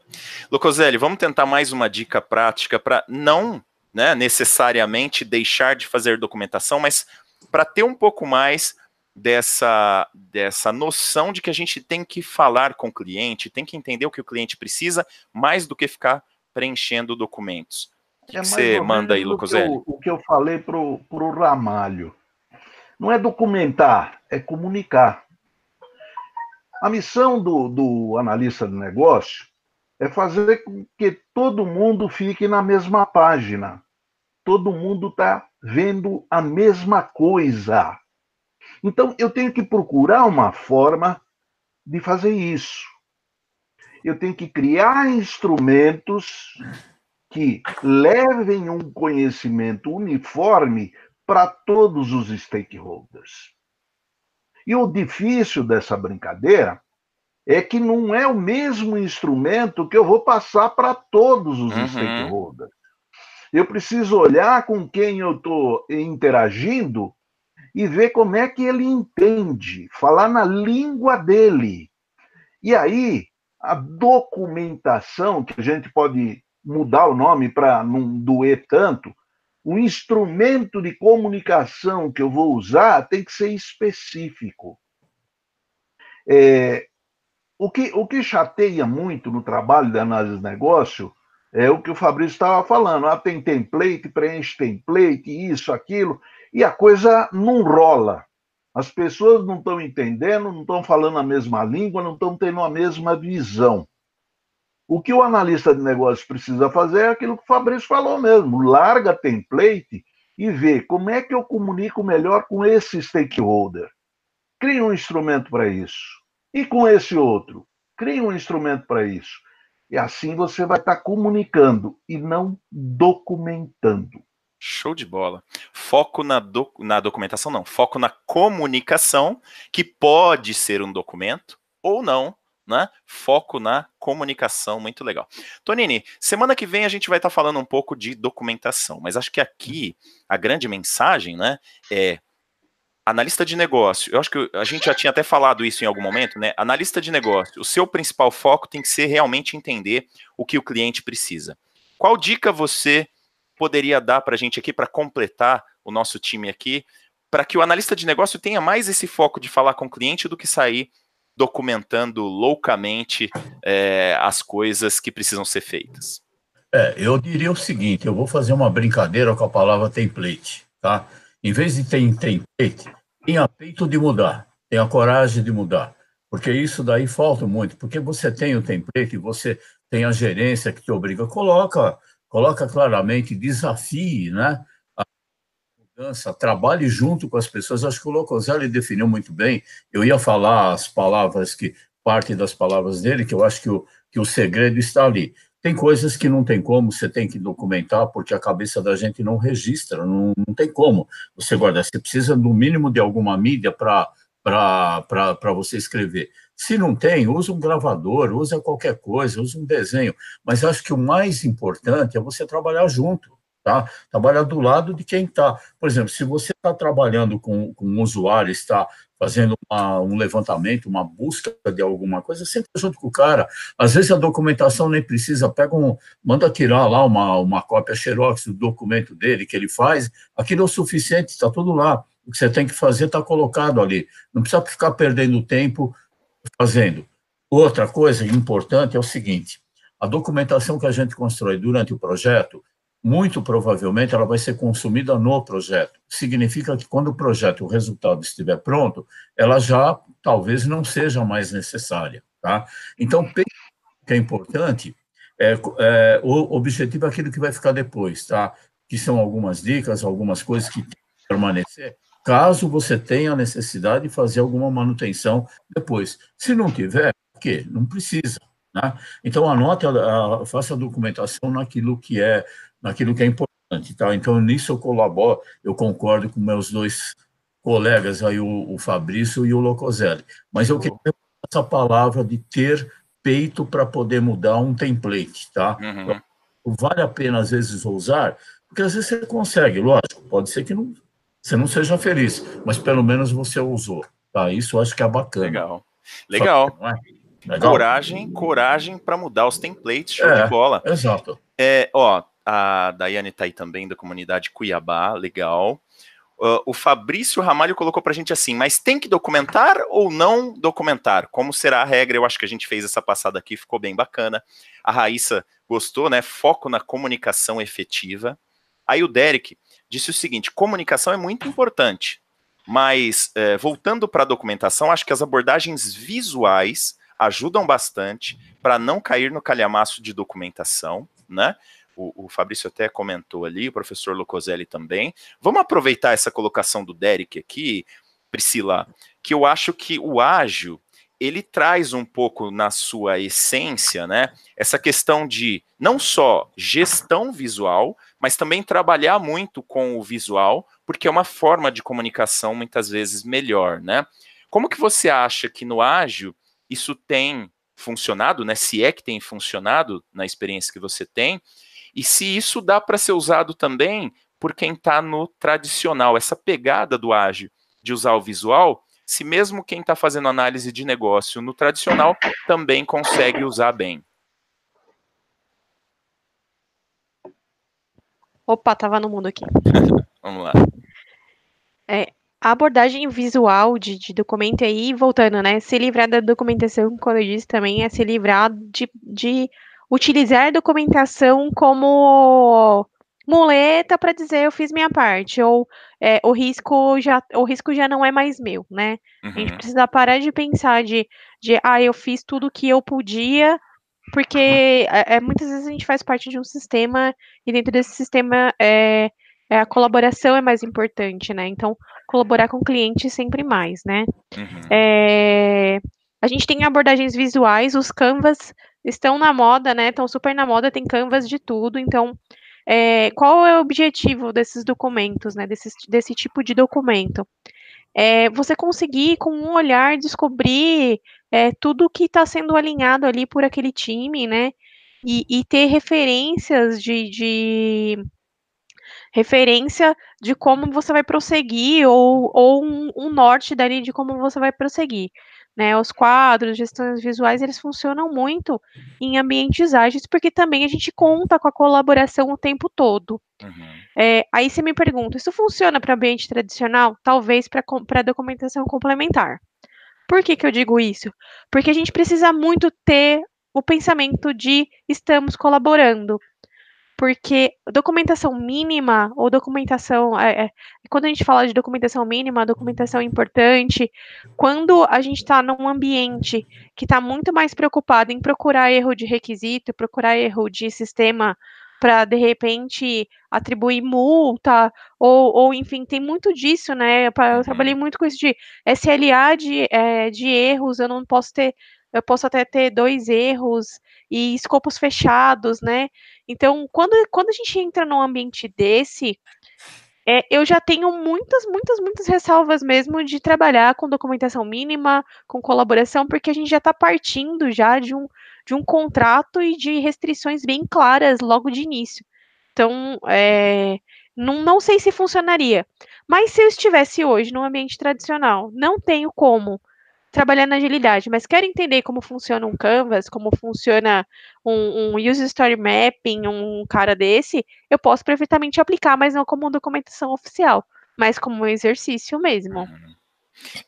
Lucoselli, vamos tentar mais uma dica prática para não, né, necessariamente deixar de fazer documentação, mas para ter um pouco mais dessa dessa noção de que a gente tem que falar com o cliente, tem que entender o que o cliente precisa, mais do que ficar preenchendo documentos. O que, é que você manda aí, Lucoselli? O que eu falei para o Ramalho. Não é documentar, é comunicar. A missão do, do analista de negócio é fazer com que todo mundo fique na mesma página. Todo mundo está vendo a mesma coisa. Então, eu tenho que procurar uma forma de fazer isso. Eu tenho que criar instrumentos que levem um conhecimento uniforme para todos os stakeholders. E o difícil dessa brincadeira é que não é o mesmo instrumento que eu vou passar para todos os uhum. stakeholders. Eu preciso olhar com quem eu estou interagindo e ver como é que ele entende, falar na língua dele. E aí, a documentação, que a gente pode mudar o nome para não doer tanto, o instrumento de comunicação que eu vou usar tem que ser específico. É, o, que, o que chateia muito no trabalho de análise de negócio é o que o Fabrício estava falando. Ah, tem template, preenche template, isso, aquilo, e a coisa não rola. As pessoas não estão entendendo, não estão falando a mesma língua, não estão tendo a mesma visão. O que o analista de negócios precisa fazer é aquilo que o Fabrício falou mesmo: larga template e vê como é que eu comunico melhor com esse stakeholder. Crie um instrumento para isso. E com esse outro, crie um instrumento para isso. E assim você vai estar comunicando e não documentando. Show de bola. Foco na, na documentação, não. Foco na comunicação, que pode ser um documento ou não, né? Foco na comunicação, muito legal. Tonini, semana que vem a gente vai estar tá falando um pouco de documentação, mas acho que aqui a grande mensagem, né, é analista de negócio. Eu acho que a gente já tinha até falado isso em algum momento, né? Analista de negócio, o seu principal foco tem que ser realmente entender o que o cliente precisa. Qual dica você poderia dar para a gente aqui para completar o nosso time aqui, para que o analista de negócio tenha mais esse foco de falar com o cliente do que sair documentando loucamente é, as coisas que precisam ser feitas? É, eu diria o seguinte: eu vou fazer uma brincadeira com a palavra template, tá? Em vez de ter template, tenha peito de mudar, tenha coragem de mudar, porque isso daí falta muito, porque você tem o template, você tem a gerência que te obriga, coloca, coloca claramente, desafie, né? Mudança, trabalhe junto com as pessoas. Acho que o Locoselli definiu muito bem. Eu ia falar as palavras que parte das palavras dele, que eu acho que o, que o segredo está ali. Tem coisas que não tem como, você tem que documentar, porque a cabeça da gente não registra, não, não tem como você guardar. Você precisa, no mínimo, de alguma mídia para você escrever. Se não tem, usa um gravador, usa qualquer coisa, usa um desenho. Mas acho que o mais importante é você trabalhar junto tá? Trabalhar do lado de quem está. Por exemplo, se você está trabalhando com, com um usuário, está fazendo uma, um levantamento, uma busca de alguma coisa, sempre junto com o cara. Às vezes a documentação nem precisa, pega um, manda tirar lá uma, uma cópia xerox do documento dele que ele faz, aquilo é o suficiente, está tudo lá. O que você tem que fazer está colocado ali. Não precisa ficar perdendo tempo fazendo. Outra coisa importante é o seguinte: a documentação que a gente constrói durante o projeto, muito provavelmente ela vai ser consumida no projeto. Significa que quando o projeto, o resultado estiver pronto, ela já talvez não seja mais necessária, tá? Então, o que é importante é, é, o objetivo é aquilo que vai ficar depois, tá? Que são algumas dicas, algumas coisas que permanecer, caso você tenha a necessidade de fazer alguma manutenção depois. Se não tiver, o quê? Não precisa. Né? Então, anote, faça a documentação naquilo que é naquilo que é importante. Tá? Então, nisso eu colaboro, eu concordo com meus dois colegas, aí, o, o Fabrício e o Locoselli. Mas eu queria essa palavra de ter peito para poder mudar um template. Tá? Uhum. Vale a pena, às vezes, ousar, porque às vezes você consegue, lógico, pode ser que não, você não seja feliz, mas pelo menos você usou. Tá? Isso eu acho que é bacana. Legal. Legal. É? Legal. Coragem, coragem para mudar os templates, show é, de bola. Exato. É, ó, a Daiane está aí também, da comunidade Cuiabá, legal. Uh, o Fabrício Ramalho colocou para a gente assim, mas tem que documentar ou não documentar? Como será a regra? Eu acho que a gente fez essa passada aqui, ficou bem bacana. A Raíssa gostou, né? Foco na comunicação efetiva. Aí o Derek disse o seguinte: comunicação é muito importante, mas é, voltando para a documentação, acho que as abordagens visuais ajudam bastante para não cair no calhamaço de documentação, né? O, o Fabrício até comentou ali, o professor Locoselli também. Vamos aproveitar essa colocação do Derek aqui, Priscila, que eu acho que o ágil ele traz um pouco na sua essência, né, essa questão de não só gestão visual, mas também trabalhar muito com o visual, porque é uma forma de comunicação muitas vezes melhor, né? Como que você acha que no ágil isso tem funcionado, né? Se é que tem funcionado na experiência que você tem, e se isso dá para ser usado também por quem está no tradicional, essa pegada do ágil de usar o visual, se mesmo quem está fazendo análise de negócio no tradicional também consegue usar bem. Opa, tava no mundo aqui. Vamos lá. É, a abordagem visual de, de, documento aí, voltando, né? Se livrar da documentação, quando eu disse também, é se livrar de, de utilizar documentação como muleta para dizer eu fiz minha parte, ou é, o risco já o risco já não é mais meu, né? Uhum. A gente uhum. precisa parar de pensar de, de ah, eu fiz tudo o que eu podia, porque é, é, muitas vezes a gente faz parte de um sistema e dentro desse sistema é, é, a colaboração é mais importante, né? Então, colaborar com o cliente sempre mais, né? Uhum. É, a gente tem abordagens visuais, os canvas estão na moda, né? Estão super na moda, tem canvas de tudo, então é, qual é o objetivo desses documentos, né? Desse, desse tipo de documento? É você conseguir, com um olhar, descobrir é, tudo que está sendo alinhado ali por aquele time, né? E, e ter referências de, de, referência de como você vai prosseguir ou, ou um, um norte dali de como você vai prosseguir. Né, os quadros, gestões visuais, eles funcionam muito em ambientes ágeis, porque também a gente conta com a colaboração o tempo todo. Uhum. É, aí você me pergunta, isso funciona para ambiente tradicional? Talvez para documentação complementar. Por que, que eu digo isso? Porque a gente precisa muito ter o pensamento de estamos colaborando porque documentação mínima ou documentação, é, é, quando a gente fala de documentação mínima, documentação importante, quando a gente está num ambiente que está muito mais preocupado em procurar erro de requisito, procurar erro de sistema para de repente atribuir multa, ou, ou enfim, tem muito disso, né? Eu uhum. trabalhei muito com isso de SLA de, é, de erros, eu não posso ter, eu posso até ter dois erros e escopos fechados, né? Então, quando, quando a gente entra num ambiente desse, é, eu já tenho muitas, muitas, muitas ressalvas mesmo de trabalhar com documentação mínima, com colaboração, porque a gente já está partindo já de um, de um contrato e de restrições bem claras logo de início. Então, é, não, não sei se funcionaria. Mas se eu estivesse hoje num ambiente tradicional, não tenho como trabalhar na agilidade, mas quero entender como funciona um Canvas, como funciona um, um User Story Mapping, um cara desse, eu posso perfeitamente aplicar, mas não como documentação oficial, mas como um exercício mesmo. Uhum.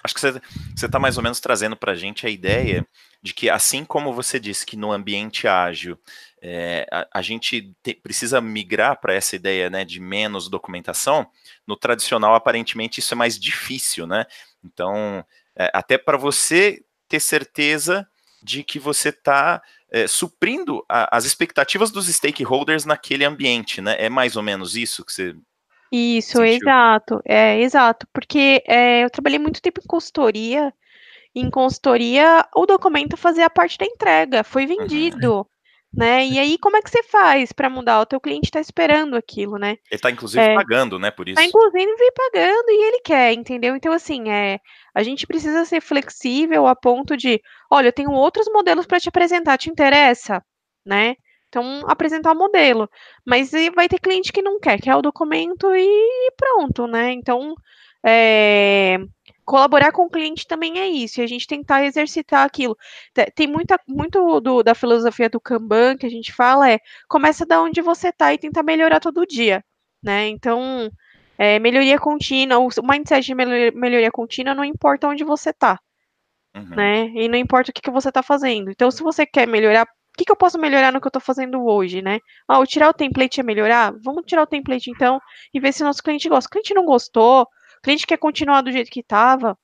Acho que você está mais ou menos trazendo para a gente a ideia de que, assim como você disse que no ambiente ágil é, a, a, gente te, precisa migrar para essa ideia né, de menos documentação, no tradicional, aparentemente, isso é mais difícil, né? Então, é, até para você ter certeza de que você está é, suprindo a, as expectativas dos stakeholders naquele ambiente, né? É mais ou menos isso que você. Isso, sentiu? exato, é exato, porque é, eu trabalhei muito tempo em consultoria. Em consultoria, o documento fazia parte da entrega, foi uhum. vendido. Uhum né? E aí, como é que você faz para mudar? O teu cliente está esperando aquilo, né? Ele está, inclusive, é, pagando, né, por isso. Está, inclusive, pagando e ele quer, entendeu? Então, assim, é, a gente precisa ser flexível a ponto de, olha, eu tenho outros modelos para te apresentar, te interessa? Né? Então, apresentar o modelo. Mas vai ter cliente que não quer, quer o documento e pronto, né? Então, é, colaborar com o cliente também é isso, e a gente tentar exercitar aquilo. Tem muita, muito do, da filosofia do Kanban que a gente fala é começa da onde você está e tenta melhorar todo dia, né? Então, é, melhoria contínua, o mindset de melhoria contínua não importa onde você está, uhum. né? E não importa o que, que você está fazendo. Então, se você quer melhorar, o que, que eu posso melhorar no que eu estou fazendo hoje, né? Ah, tirar o template é melhorar? Vamos tirar o template então e ver se o nosso cliente gosta. O cliente não gostou, cliente quer continuar do jeito que estava,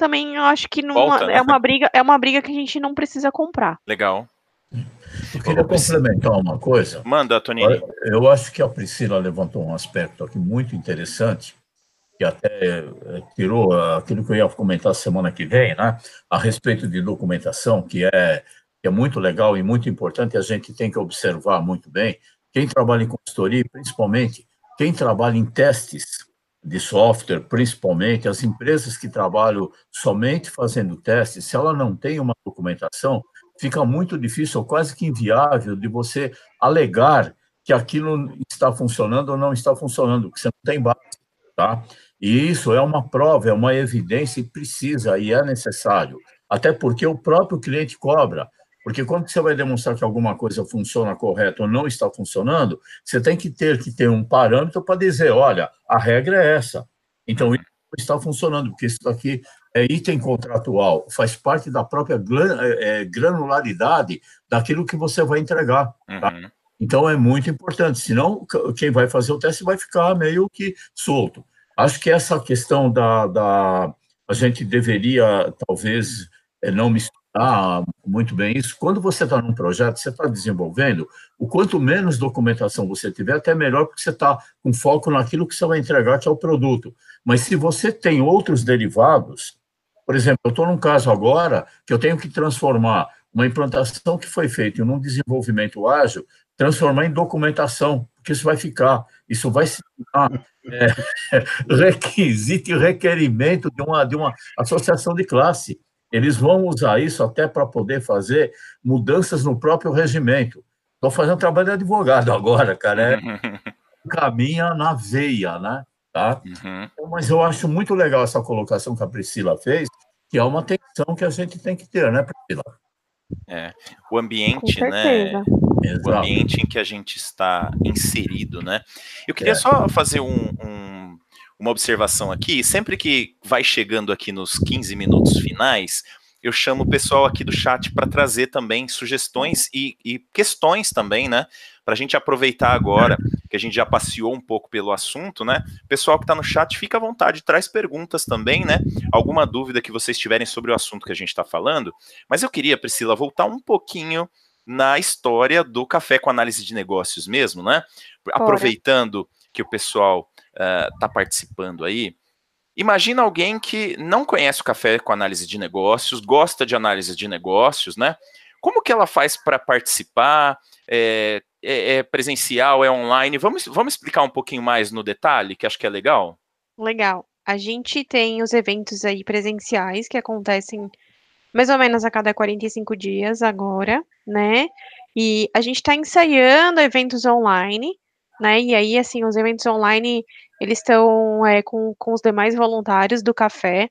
também eu acho que não Volta, né? é uma briga, é uma briga que a gente não precisa comprar. Legal. Eu queria complementar uma coisa. Manda, Toninho. Eu acho que a Priscila levantou um aspecto aqui muito interessante, que até eh, tirou aquilo que eu ia comentar semana que vem, né? A respeito de documentação, que é, que é muito legal e muito importante, a gente tem que observar muito bem. Quem trabalha em consultoria, principalmente quem trabalha em testes, de software, principalmente, as empresas que trabalham somente fazendo testes, se ela não tem uma documentação, fica muito difícil, ou quase que inviável, de você alegar que aquilo está funcionando ou não está funcionando, que você não tem base, tá? E isso é uma prova, é uma evidência e precisa e é necessário, até porque o próprio cliente cobra. Porque quando você vai demonstrar que alguma coisa funciona correto ou não está funcionando, você tem que ter que ter um parâmetro para dizer, olha, a regra é essa. Então, isso está funcionando, porque isso aqui é item contratual, faz parte da própria é, é, granularidade daquilo que você vai entregar. Tá? Uhum. Então, é muito importante, senão quem vai fazer o teste vai ficar meio que solto. Acho que essa questão da, da a gente deveria, talvez, é, não misturar ah, muito bem isso. Quando você está num projeto, você está desenvolvendo, o quanto menos documentação você tiver, até melhor, porque você está com foco naquilo que você vai entregar, que é o produto. Mas se você tem outros derivados, por exemplo, eu estou num caso agora que eu tenho que transformar uma implantação que foi feita em um desenvolvimento ágil, transformar em documentação, porque isso vai ficar, isso vai se tornar é, requisito e requerimento de uma, de uma associação de classe. Eles vão usar isso até para poder fazer mudanças no próprio regimento. Estou fazendo trabalho de advogado agora, cara. É, caminha na veia, né? Tá? Uhum. Mas eu acho muito legal essa colocação que a Priscila fez, que é uma atenção que a gente tem que ter, né, Priscila? É, o ambiente, né? O ambiente em que a gente está inserido, né? Eu queria é. só fazer um, um uma observação aqui. Sempre que vai chegando aqui nos 15 minutos finais, eu chamo o pessoal aqui do chat para trazer também sugestões e, e questões também, né? Para a gente aproveitar agora que a gente já passeou um pouco pelo assunto, né? Pessoal que está no chat, fica à vontade, traz perguntas também, né? Alguma dúvida que vocês tiverem sobre o assunto que a gente está falando. Mas eu queria, Priscila, voltar um pouquinho na história do café com análise de negócios mesmo, né? Aproveitando que o pessoal está uh, participando aí, imagina alguém que não conhece o café com análise de negócios, gosta de análise de negócios, né? Como que ela faz para participar? É, é, é, presencial, é online? Vamos, vamos explicar um pouquinho mais no detalhe, que acho que é legal? Legal. A gente tem os eventos aí presenciais que acontecem mais ou menos a cada 45 dias agora, né? E a gente está ensaiando eventos online né? E aí, assim, os eventos online, eles estão é, com, com os demais voluntários do café,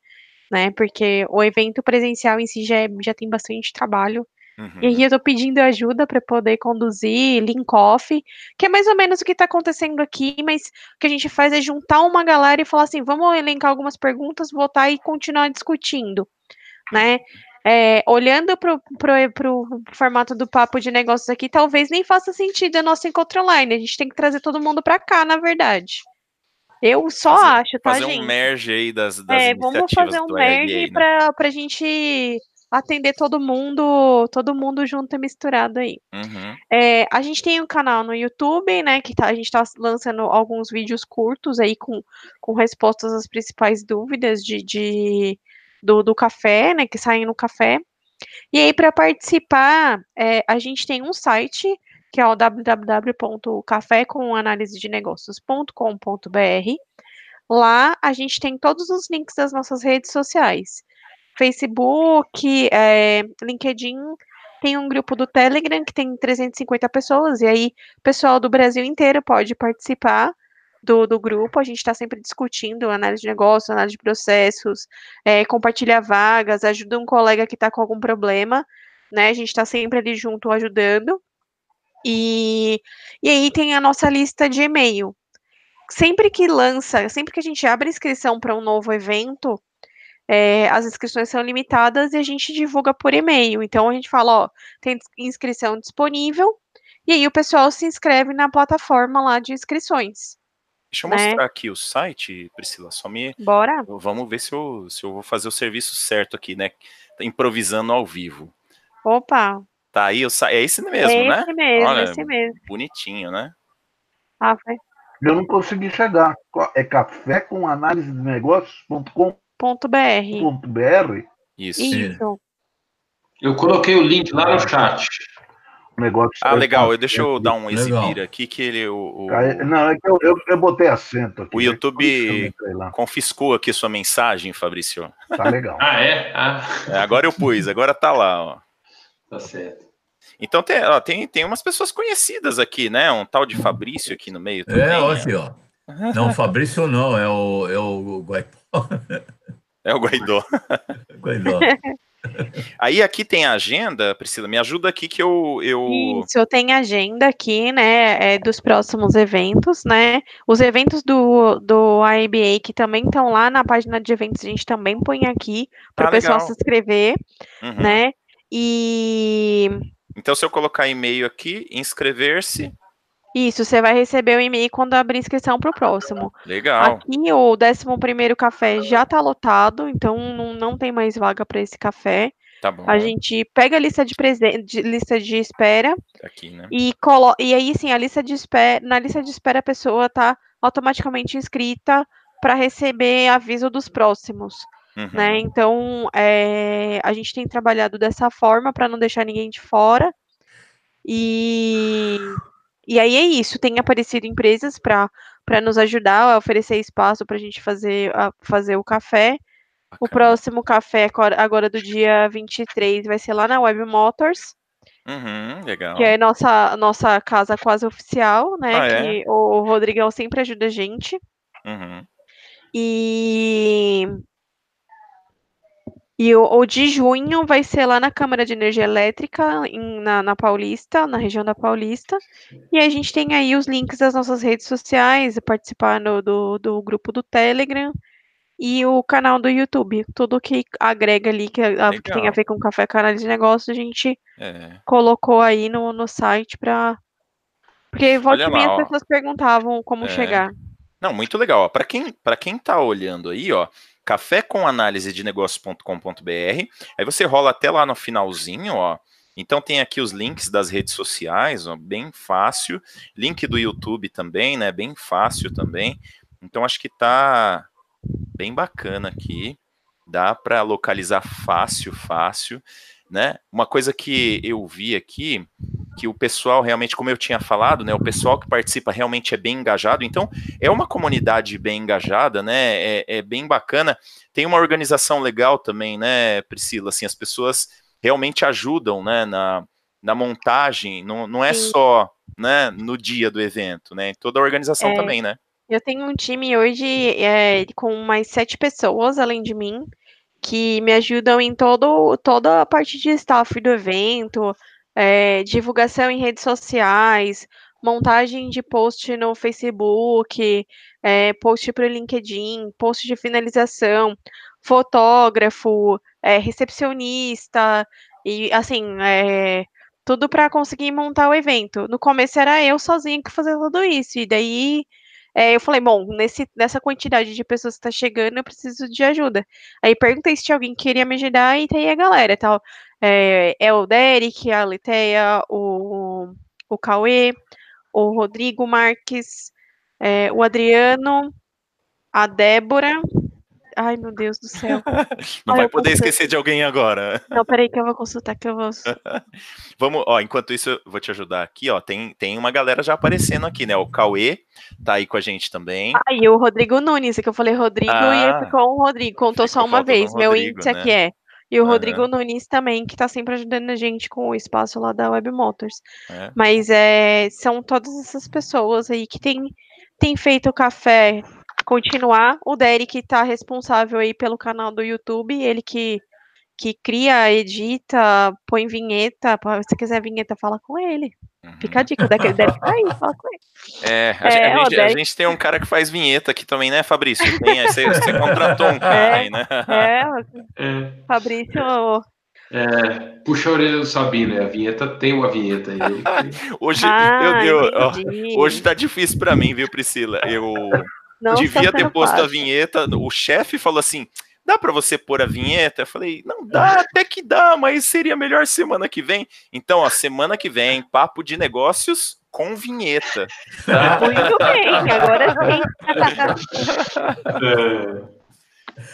né? Porque o evento presencial em si já, é, já tem bastante trabalho. Uhum. E aí uhum. eu tô pedindo ajuda para poder conduzir link off, que é mais ou menos o que está acontecendo aqui, mas o que a gente faz é juntar uma galera e falar assim, vamos elencar algumas perguntas, votar e continuar discutindo, né? É, olhando para o formato do papo de negócios aqui, talvez nem faça sentido a nossa encontro online. A gente tem que trazer todo mundo para cá, na verdade. Eu só fazer, acho, tá, fazer gente? um merge aí das, das é, vamos fazer um merge né? para a gente atender todo mundo, todo mundo junto e misturado aí. Uhum. É, a gente tem um canal no YouTube, né, que tá, a gente está lançando alguns vídeos curtos aí com, com respostas às principais dúvidas de, de do, do café, né, que saem no café. E aí, para participar, é, a gente tem um site, que é o www.cafécomanalisedenegócios.com.br. Lá a gente tem todos os links das nossas redes sociais. Facebook, é, LinkedIn, tem um grupo do Telegram que tem 350 pessoas, e aí o pessoal do Brasil inteiro pode participar do, do grupo, a gente está sempre discutindo análise de negócio, análise de processos, é, compartilha vagas, ajuda um colega que está com algum problema, né? A gente está sempre ali junto ajudando. E, e aí tem a nossa lista de e-mail. Sempre que lança, sempre que a gente abre inscrição para um novo evento, é, as inscrições são limitadas e a gente divulga por e-mail. Então a gente fala, ó, tem inscrição disponível, e aí o pessoal se inscreve na plataforma lá de inscrições. Deixa eu né? mostrar aqui o site, Priscila. Só me. Bora. Vamos ver se eu, se eu vou fazer o serviço certo aqui, né? Tá improvisando ao vivo. Opa! Tá aí, o é esse mesmo, é né? Esse mesmo, Olha, esse mesmo. Bonitinho, né? Ah, foi. Eu não consegui chegar. É café com análise de negócios.com.br. Isso. Isso. Eu coloquei o link lá no chat negócio. Ah, legal. Eu, deixa eu dar um exibir aqui que ele. O, o... Não, é que eu, eu, eu botei acento aqui. O YouTube confiscou aqui sua mensagem, Fabrício. Tá legal. ah, é? Ah. é? Agora eu pus, agora tá lá, ó. Tá certo. Então tem, ó, tem, tem umas pessoas conhecidas aqui, né? Um tal de Fabrício aqui no meio. Também, é, aqui, ó. Não, Fabrício não, é o, é o Guaidó. É o Guaidó. Guaidó. Aí aqui tem a agenda, Priscila, me ajuda aqui que eu. eu... Isso, eu tenho agenda aqui, né, é, dos próximos eventos, né? Os eventos do, do IBA que também estão lá na página de eventos, a gente também põe aqui para o ah, pessoal se inscrever, uhum. né? E. Então, se eu colocar e-mail aqui, inscrever-se. Isso, você vai receber o e-mail quando abrir inscrição para o próximo. Legal. Aqui o 11 café já está lotado, então não, não tem mais vaga para esse café. Tá bom. A gente pega a lista de, de lista de espera Aqui, né? e colo e aí sim a lista de espera na lista de espera a pessoa está automaticamente inscrita para receber aviso dos próximos. Uhum. Né? Então é, a gente tem trabalhado dessa forma para não deixar ninguém de fora. E e aí é isso, tem aparecido empresas para nos ajudar a oferecer espaço para a gente fazer, a fazer o café. Bacana. O próximo café, agora do dia 23, vai ser lá na Web Motors. Uhum, legal. Que é nossa, nossa casa quase oficial, né? Ah, é? que o Rodrigão sempre ajuda a gente. Uhum. E e o, o, de junho vai ser lá na Câmara de Energia Elétrica, em, na, na, Paulista, na região da Paulista. E a gente tem aí os links das nossas redes sociais, participar no, do, do grupo do Telegram e o canal do YouTube. Tudo que agrega ali, que, a, que tem a ver com café canal de negócio, a gente é. colocou aí no, no site para. Porque volta e meia as pessoas perguntavam como é. chegar. Não, muito legal. Para quem, quem tá olhando aí, ó, café com análise de negócios.com.br. Aí você rola até lá no finalzinho, ó. Então tem aqui os links das redes sociais, ó, bem fácil. Link do YouTube também, né? Bem fácil também. Então acho que tá bem bacana aqui. Dá para localizar fácil, fácil, né? Uma coisa que eu vi aqui que o pessoal realmente, como eu tinha falado, né, o pessoal que participa realmente é bem engajado. Então, é uma comunidade bem engajada, né? É, é bem bacana. Tem uma organização legal também, né, Priscila? Assim, as pessoas realmente ajudam, né, na, na montagem. Não, não é Sim. só, né, no dia do evento, né? Toda a organização é, também, né? Eu tenho um time hoje é, com mais sete pessoas, além de mim, que me ajudam em todo, toda a parte de staff do evento, é, divulgação em redes sociais, montagem de post no Facebook, é, post para o LinkedIn, post de finalização, fotógrafo, é, recepcionista, e assim, é, tudo para conseguir montar o evento. No começo era eu sozinha que fazia tudo isso, e daí é, eu falei, bom, nesse, nessa quantidade de pessoas que está chegando, eu preciso de ajuda. Aí perguntei se tinha alguém que queria me ajudar, e tem a galera, tal. É, é o Derek, a Leteia, o, o Cauê, o Rodrigo Marques, é, o Adriano, a Débora. Ai, meu Deus do céu. Não Ai, vai poder esquecer de alguém agora. Não, peraí que eu vou consultar que eu vou. Vamos, ó, enquanto isso eu vou te ajudar aqui, ó, tem, tem uma galera já aparecendo aqui, né? O Cauê tá aí com a gente também. Ah, e o Rodrigo Nunes, que eu falei Rodrigo ah, e ficou o Rodrigo, contou só uma vez. Meu índice né? aqui é e o uhum. Rodrigo Nunes também, que está sempre ajudando a gente com o espaço lá da Web Motors. É. Mas é, são todas essas pessoas aí que têm tem feito o café continuar. O Derek está responsável aí pelo canal do YouTube, ele que, que cria, edita, põe vinheta. Se você quiser vinheta, fala com ele. Fica a dica, o Derek tá aí, fala com ele. É, a, é, a, gente, a, gente, tem um cara que faz vinheta aqui também, né, Fabrício? Tem, você, você contratou um cara é, aí, né? É, é. Fabrício. É, puxa a orelha do Sabino, né? a vinheta tem uma vinheta aí. hoje, ah, eu, eu, ó, hoje tá difícil para mim, viu, Priscila? Eu Não devia ter posto fácil. a vinheta. O chefe falou assim: dá para você pôr a vinheta? Eu falei, não dá, até que dá, mas seria melhor semana que vem. Então, ó, semana que vem, papo de negócios com vinheta. Muito bem, agora sim.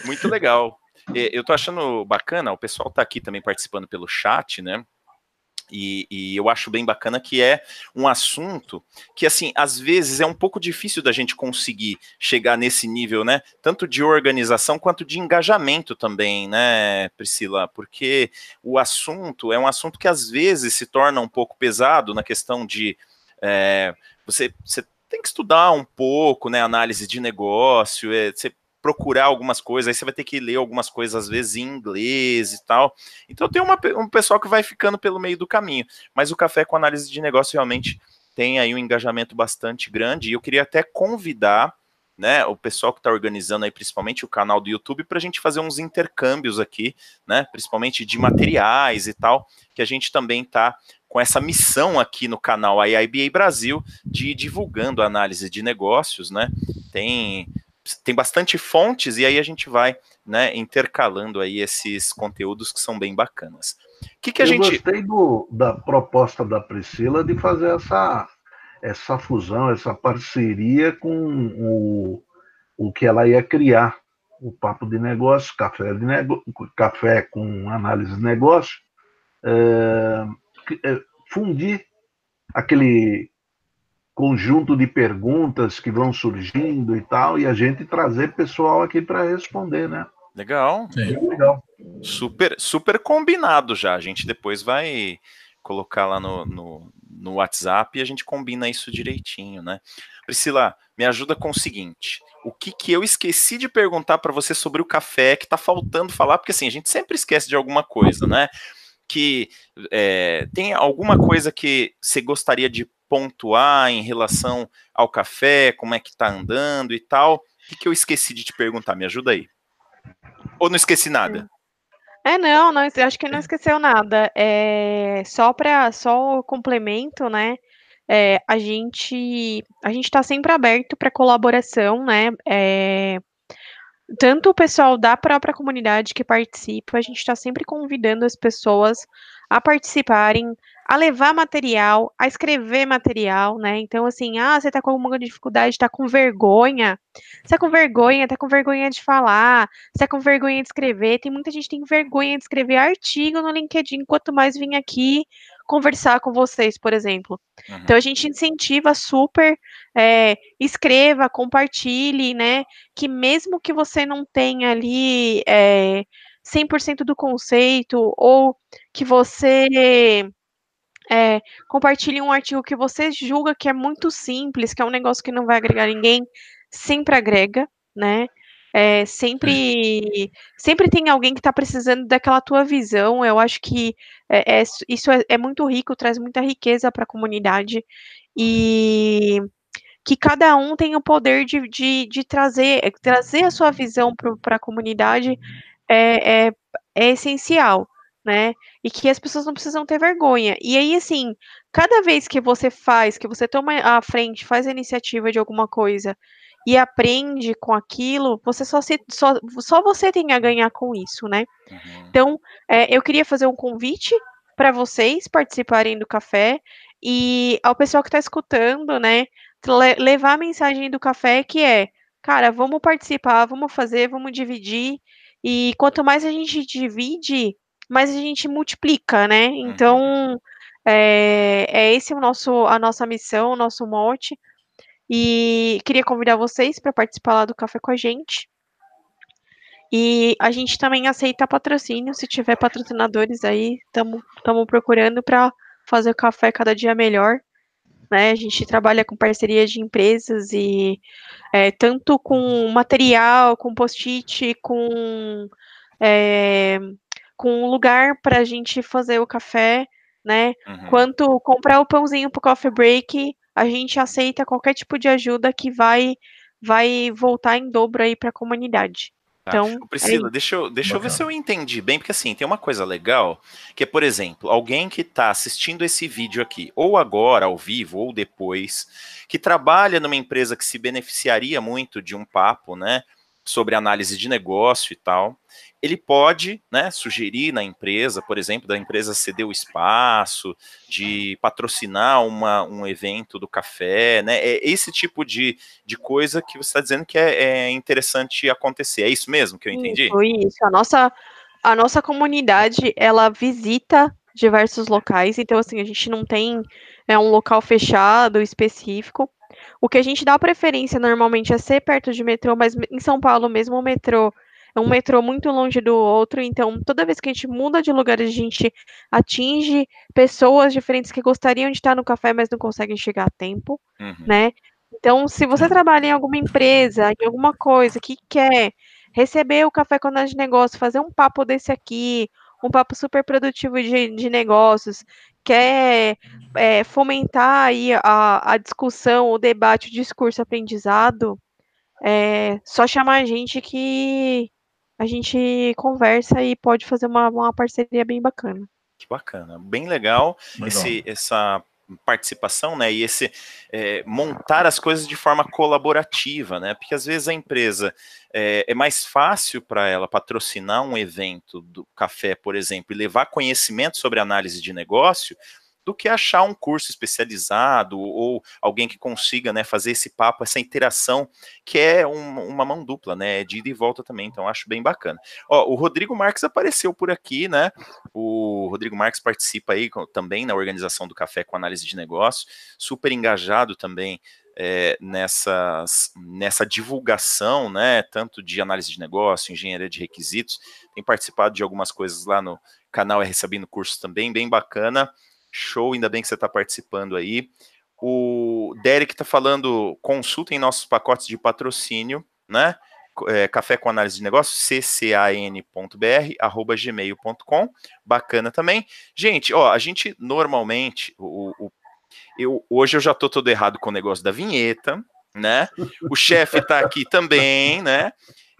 Muito legal. Eu tô achando bacana, o pessoal tá aqui também participando pelo chat, né? E, e, eu acho bem bacana que é um assunto que, assim, às vezes é um pouco difícil da gente conseguir chegar nesse nível, né? Tanto de organização quanto de engajamento também, né, Priscila? Porque o assunto é um assunto que às vezes se torna um pouco pesado na questão de é, você, você tem que estudar um pouco, né? Análise de negócio, é, você procurar algumas coisas, aí você vai ter que ler algumas coisas, às vezes, em inglês e tal. Então tem uma, um pessoal que vai ficando pelo meio do caminho. Mas o café com análise de negócio realmente tem aí um engajamento bastante grande. E eu queria até convidar né, o pessoal que está organizando aí, principalmente o canal do YouTube, para a gente fazer uns intercâmbios aqui, né, principalmente de materiais e tal, que a gente também está com essa missão aqui no canal IIBA Brasil de ir divulgando análise de negócios, né, tem, tem bastante fontes e aí a gente vai, né, intercalando aí esses conteúdos que são bem bacanas. Que, que a Eu gente... gostei do, da proposta da Priscila de fazer essa essa fusão, essa parceria com o, o que ela ia criar, o papo de negócio, café, de nego, café com análise de negócio, é, é, fundir aquele conjunto de perguntas que vão surgindo e tal, e a gente trazer pessoal aqui para responder, né? Legal. legal. Super, super combinado já. A gente depois vai colocar lá no, no, no WhatsApp e a gente combina isso direitinho, né? Priscila, me ajuda com o seguinte: o que, que eu esqueci de perguntar para você sobre o café que está faltando falar, porque assim, a gente sempre esquece de alguma coisa, né? Que é, tem alguma coisa que você gostaria de pontuar em relação ao café, como é que está andando e tal. O que, que eu esqueci de te perguntar? Me ajuda aí. Ou não esqueci nada? É, não, não, acho que não esqueceu nada. É, só para só o complemento, né? É, a gente a gente está sempre aberto para colaboração, né? É, tanto o pessoal da própria comunidade que participa, a gente está sempre convidando as pessoas a participarem, a levar material, a escrever material, né? Então, assim, ah, você tá com alguma dificuldade, tá com vergonha, você tá com vergonha, tá com vergonha de falar, você tá com vergonha de escrever, tem muita gente que tem vergonha de escrever artigo no LinkedIn, quanto mais vir aqui conversar com vocês, por exemplo. Uhum. Então, a gente incentiva super, é, escreva, compartilhe, né? Que mesmo que você não tenha ali é, 100% do conceito, ou que você é, compartilhe um artigo que você julga que é muito simples, que é um negócio que não vai agregar ninguém, sempre agrega, né? É, sempre, sempre tem alguém que está precisando daquela tua visão. Eu acho que é, é, isso é, é, muito rico, traz muita riqueza para a comunidade e que cada um tem o poder de, de, de trazer, trazer a sua visão para a comunidade é, é, é essencial né? E que as pessoas não precisam ter vergonha. E aí, assim, cada vez que você faz, que você toma a frente, faz a iniciativa de alguma coisa e aprende com aquilo, você só, se, só, só você tem a ganhar com isso, né? Uhum. Então, é, eu queria fazer um convite para vocês participarem do café e ao pessoal que está escutando, né, levar a mensagem do café que é, cara, vamos participar, vamos fazer, vamos dividir. E quanto mais a gente divide, mas a gente multiplica, né? Uhum. Então, é, é esse o nosso, a nossa missão, o nosso mote. E queria convidar vocês para participar lá do café com a gente. E a gente também aceita patrocínio, se tiver patrocinadores aí, estamos procurando para fazer o café cada dia melhor. Né? A gente trabalha com parceria de empresas e é, tanto com material, com post-it, com é, com um lugar para a gente fazer o café, né? Uhum. Quanto comprar o pãozinho pro coffee break, a gente aceita qualquer tipo de ajuda que vai vai voltar em dobro aí para a comunidade. Tá. Então, Priscila, é deixa, eu, deixa eu ver se eu entendi bem, porque assim, tem uma coisa legal, que é, por exemplo, alguém que está assistindo esse vídeo aqui, ou agora, ao vivo, ou depois, que trabalha numa empresa que se beneficiaria muito de um papo, né, sobre análise de negócio e tal, ele pode né, sugerir na empresa, por exemplo, da empresa ceder o espaço, de patrocinar uma, um evento do café, né? É esse tipo de, de coisa que você está dizendo que é, é, interessante acontecer. É isso mesmo que eu entendi? Isso, isso. A nossa, a nossa comunidade, ela visita diversos locais, então assim, a gente não tem é, um local fechado específico. O que a gente dá preferência normalmente é ser perto de metrô, mas em São Paulo mesmo o metrô é um metrô muito longe do outro, então toda vez que a gente muda de lugar, a gente atinge pessoas diferentes que gostariam de estar no café, mas não conseguem chegar a tempo, uhum. né? Então, se você trabalha em alguma empresa, em alguma coisa que quer receber o café com análise de negócio, fazer um papo desse aqui, um papo super produtivo de, de negócios, quer é, fomentar aí a, a discussão, o debate, o discurso, aprendizado, é só chamar a gente que a gente conversa e pode fazer uma, uma parceria bem bacana. Que bacana, bem legal, legal. Esse, essa participação, né, e esse é, montar as coisas de forma colaborativa, né, porque às vezes a empresa é, é mais fácil para ela patrocinar um evento do café, por exemplo, e levar conhecimento sobre análise de negócio, do que achar um curso especializado ou alguém que consiga né, fazer esse papo, essa interação, que é um, uma mão dupla, né? De ida e volta também, então acho bem bacana. Ó, o Rodrigo Marques apareceu por aqui, né? O Rodrigo Marques participa aí também na organização do Café com Análise de Negócio, super engajado também é, nessas, nessa divulgação, né, tanto de análise de negócio, engenharia de requisitos, tem participado de algumas coisas lá no canal R Sabino Cursos também, bem bacana. Show, ainda bem que você está participando aí. O Derek está falando, consultem nossos pacotes de patrocínio, né? É, café com análise de negócio, ccan.br, arroba gmail.com, bacana também. Gente, ó, a gente normalmente, o, o, eu, hoje eu já tô todo errado com o negócio da vinheta, né? O chefe tá aqui também, né?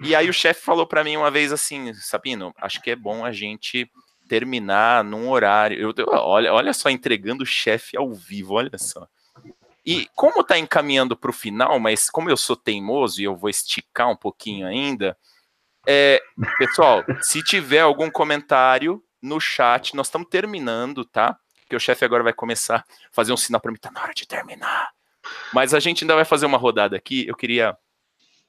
E aí o chefe falou para mim uma vez assim, Sabino, acho que é bom a gente terminar num horário. Eu, eu, olha, olha só, entregando o chefe ao vivo, olha só. E como tá encaminhando para o final, mas como eu sou teimoso e eu vou esticar um pouquinho ainda, é, pessoal, se tiver algum comentário no chat, nós estamos terminando, tá? Porque o chefe agora vai começar a fazer um sinal para mim, tá na hora de terminar. Mas a gente ainda vai fazer uma rodada aqui. Eu queria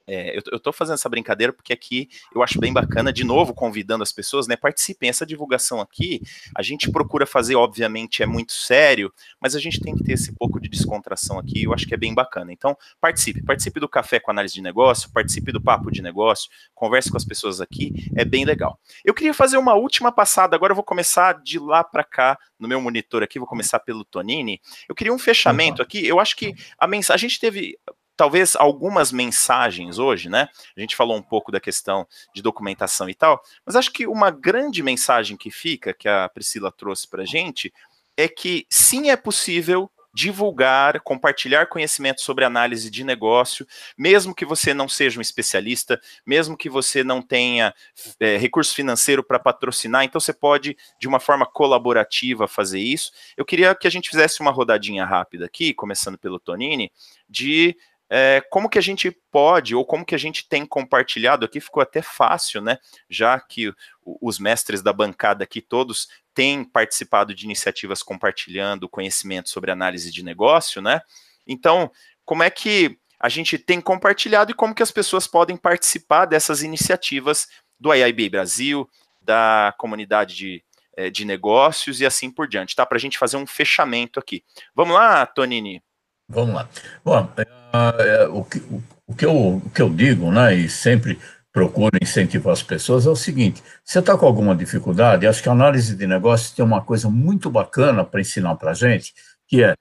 é, eu, tô fazendo essa brincadeira porque aqui eu acho bem bacana, de novo, convidando as pessoas, né? Participem. Essa divulgação aqui, a gente procura fazer, obviamente, é muito sério, mas a gente tem que ter esse pouco de descontração aqui, eu acho que é bem bacana. Então, participe, participe do café com análise de negócio, participe do papo de negócio, converse com as pessoas aqui, é bem legal. Eu queria fazer uma última passada, agora eu vou começar de lá para cá, no meu monitor aqui, vou começar pelo Tonini. Eu queria um fechamento aqui, eu acho que a mensagem, a gente teve talvez algumas mensagens hoje, né? A gente falou um pouco da questão de documentação e tal, mas acho que uma grande mensagem que fica, que a Priscila trouxe para a gente, é que sim é possível divulgar, compartilhar conhecimento sobre análise de negócio, mesmo que você não seja um especialista, mesmo que você não tenha é, recurso financeiro para patrocinar, então você pode, de uma forma colaborativa, fazer isso. Eu queria que a gente fizesse uma rodadinha rápida aqui, começando pelo Tonini, de é, como que a gente pode, ou como que a gente tem compartilhado aqui, ficou até fácil, né? Já que os mestres da bancada aqui todos têm participado de iniciativas compartilhando conhecimento sobre análise de negócio, né? Então, como é que a gente tem compartilhado e como que as pessoas podem participar dessas iniciativas do IIB Brasil, da comunidade de, é, de negócios e assim por diante, tá? Para a gente fazer um fechamento aqui. Vamos lá, Tonini? Vamos lá. Bom, é, o, que, o, o, que eu, o que eu digo, né, e sempre procuro incentivar as pessoas, é o seguinte: você está com alguma dificuldade, acho que a análise de negócios tem uma coisa muito bacana para ensinar para a gente, que é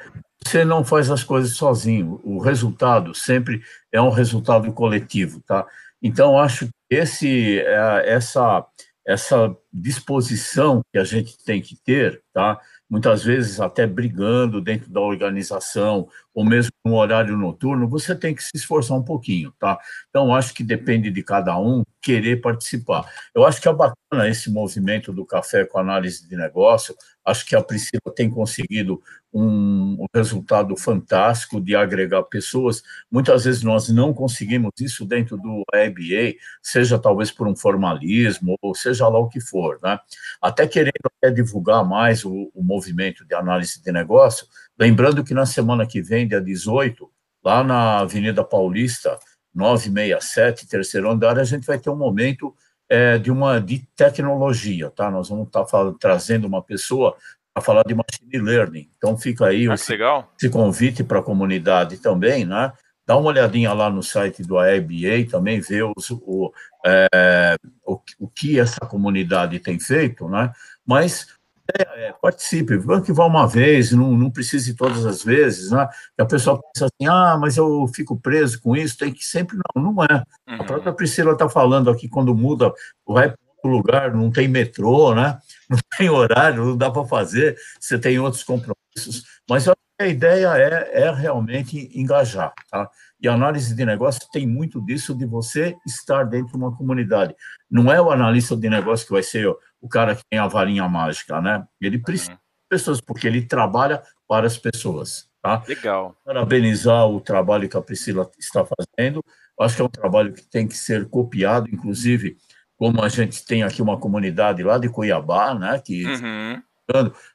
você não faz as coisas sozinho, o resultado sempre é um resultado coletivo, tá? Então, acho que esse, é, essa, essa disposição que a gente tem que ter, tá? muitas vezes até brigando dentro da organização, ou mesmo no horário noturno, você tem que se esforçar um pouquinho, tá? Então, acho que depende de cada um querer participar. Eu acho que é bacana esse movimento do café com análise de negócio, acho que a Priscila tem conseguido um, resultado fantástico de agregar pessoas. Muitas vezes nós não conseguimos isso dentro do EBA, seja talvez por um formalismo, ou seja lá o que for, né? Até querendo até divulgar mais o, o movimento de análise de negócio, lembrando que na semana que vem, dia 18, lá na Avenida Paulista, 967, terceiro andar, a gente vai ter um momento é, de uma de tecnologia, tá? Nós vamos estar tá trazendo uma pessoa a falar de machine learning. Então fica aí ah, esse, esse convite para a comunidade também, né? Dá uma olhadinha lá no site do AEBA, também vê os, o, é, o, o que essa comunidade tem feito, né? Mas é, participe, que vá uma vez, não, não precise todas as vezes, né? E a pessoa pensa assim, ah, mas eu fico preso com isso, tem que sempre, não, não é. Uhum. A própria Priscila está falando aqui, quando muda, vai para outro lugar, não tem metrô, né? Não tem horário, não dá para fazer, você tem outros compromissos, mas a ideia é, é realmente engajar, tá? E a análise de negócio tem muito disso de você estar dentro de uma comunidade. Não é o analista de negócio que vai ser o cara que tem a varinha mágica, né? Ele precisa uhum. de pessoas, porque ele trabalha para as pessoas. Tá? Legal. Parabenizar o trabalho que a Priscila está fazendo. Acho que é um trabalho que tem que ser copiado, inclusive, como a gente tem aqui uma comunidade lá de Cuiabá, né? Que uhum.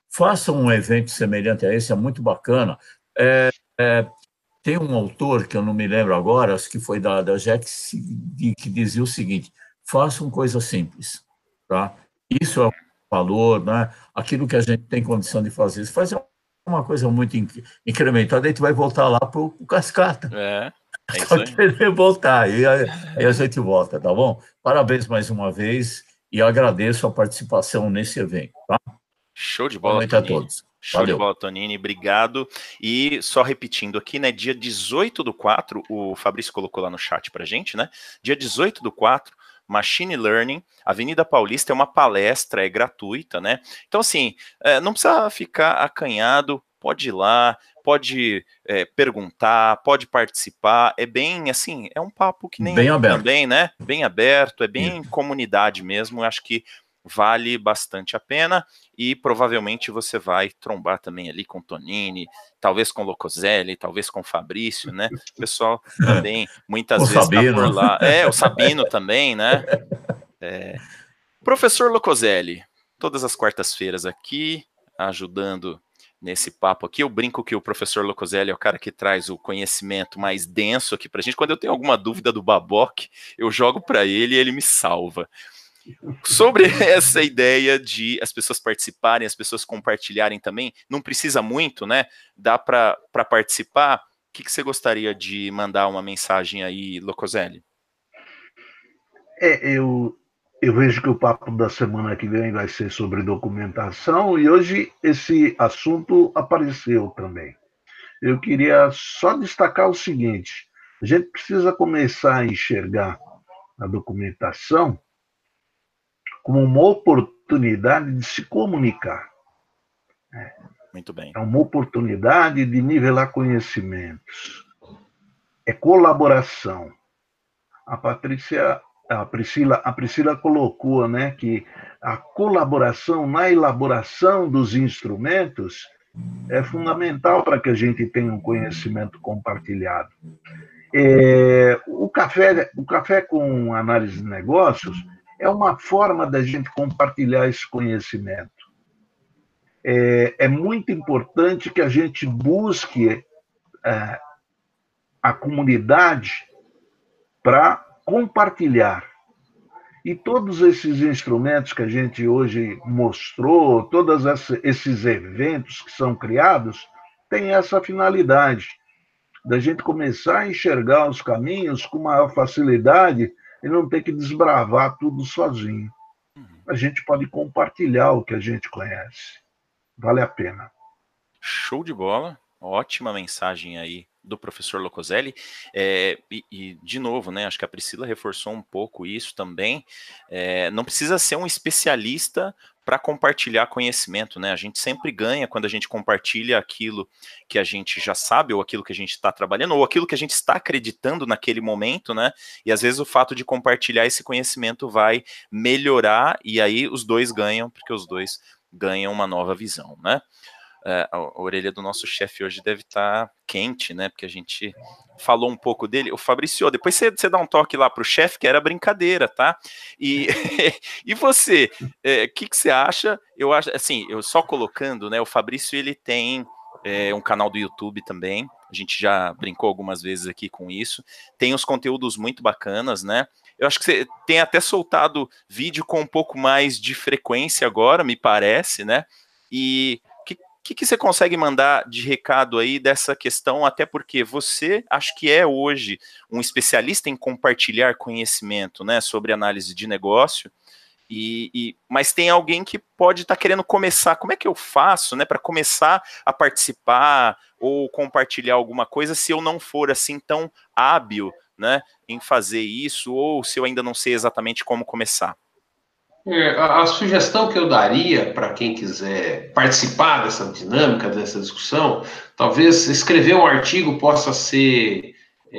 faça um evento semelhante a esse, é muito bacana. É, é, tem um autor que eu não me lembro agora, acho que foi da, da Jack, que dizia o seguinte: façam coisas simples, tá? Isso é o valor, né? aquilo que a gente tem condição de fazer. Se fazer uma coisa muito incrementada, a gente vai voltar lá para o cascata. É. É aí. querer voltar, e aí, aí a gente volta, tá bom? Parabéns mais uma vez e agradeço a participação nesse evento, tá? Show de bola, Boa a todos. Show Valeu. de bola, Tonini, obrigado. E só repetindo aqui, né, dia 18 do 4, o Fabrício colocou lá no chat pra gente, né? Dia 18 do 4, Machine Learning, Avenida Paulista é uma palestra, é gratuita, né? Então, assim, é, não precisa ficar acanhado, pode ir lá, pode é, perguntar, pode participar, é bem, assim, é um papo que nem bem aberto. também, né? Bem aberto, é bem comunidade mesmo, eu acho que vale bastante a pena e provavelmente você vai trombar também ali com Tonini, talvez com Locoselli, talvez com Fabrício, né? O pessoal também muitas o vezes Sabino. tá por lá. É, o Sabino também, né? É. Professor Locoselli, todas as quartas-feiras aqui, ajudando nesse papo aqui. Eu brinco que o professor Locoselli é o cara que traz o conhecimento mais denso aqui pra gente. Quando eu tenho alguma dúvida do Baboc, eu jogo para ele e ele me salva. Sobre essa ideia de as pessoas participarem, as pessoas compartilharem também, não precisa muito, né? Dá para participar. O que, que, você gostaria de mandar uma mensagem aí, Locoselli? É, eu, eu vejo que o papo da semana que vem vai ser sobre documentação e hoje esse assunto apareceu também. Eu queria só destacar o seguinte: a gente precisa começar a enxergar a documentação como uma oportunidade de se comunicar. É. Muito bem. É uma oportunidade de nivelar conhecimentos. É colaboração. A Patrícia, a Priscila, a Priscila colocou, né, que a colaboração na elaboração dos instrumentos é fundamental para que a gente tenha um conhecimento compartilhado. É, o café, o café com análise de negócios é uma forma da gente compartilhar esse conhecimento. É, é muito importante que a gente busque é, a comunidade para compartilhar. E todos esses instrumentos que a gente hoje mostrou, todos esses eventos que são criados, têm essa finalidade, da gente começar a enxergar os caminhos com maior facilidade e não ter que desbravar tudo sozinho. A gente pode compartilhar o que a gente conhece. Vale a pena. Show de bola. Ótima mensagem aí do professor Locoselli. É, e, e, de novo, né? Acho que a Priscila reforçou um pouco isso também. É, não precisa ser um especialista para compartilhar conhecimento, né? A gente sempre ganha quando a gente compartilha aquilo que a gente já sabe, ou aquilo que a gente está trabalhando, ou aquilo que a gente está acreditando naquele momento, né? E às vezes o fato de compartilhar esse conhecimento vai melhorar, e aí os dois ganham, porque os dois ganham uma nova visão, né? É, a orelha do nosso chefe hoje deve estar tá quente, né? Porque a gente falou um pouco dele. O Fabrício, depois você, dá um toque lá para o chefe, que era brincadeira, tá? E, e você, o é, que, que você acha? Eu acho, assim, eu só colocando, né? O Fabrício ele tem é, um canal do YouTube também. A gente já brincou algumas vezes aqui com isso. Tem os conteúdos muito bacanas, né? Eu acho que você tem até soltado vídeo com um pouco mais de frequência agora, me parece, né? E que, que você consegue mandar de recado aí dessa questão, até porque você acho que é hoje um especialista em compartilhar conhecimento né, sobre análise de negócio, E, e, mas tem alguém que pode estar tá querendo começar. Como é que eu faço, né, para começar a participar ou compartilhar alguma coisa se eu não for assim tão hábil, né, em fazer isso ou se eu ainda não sei exatamente como começar? É, a, a, sugestão que eu daria para quem quiser participar dessa dinâmica, dessa discussão, talvez escrever um artigo possa ser é,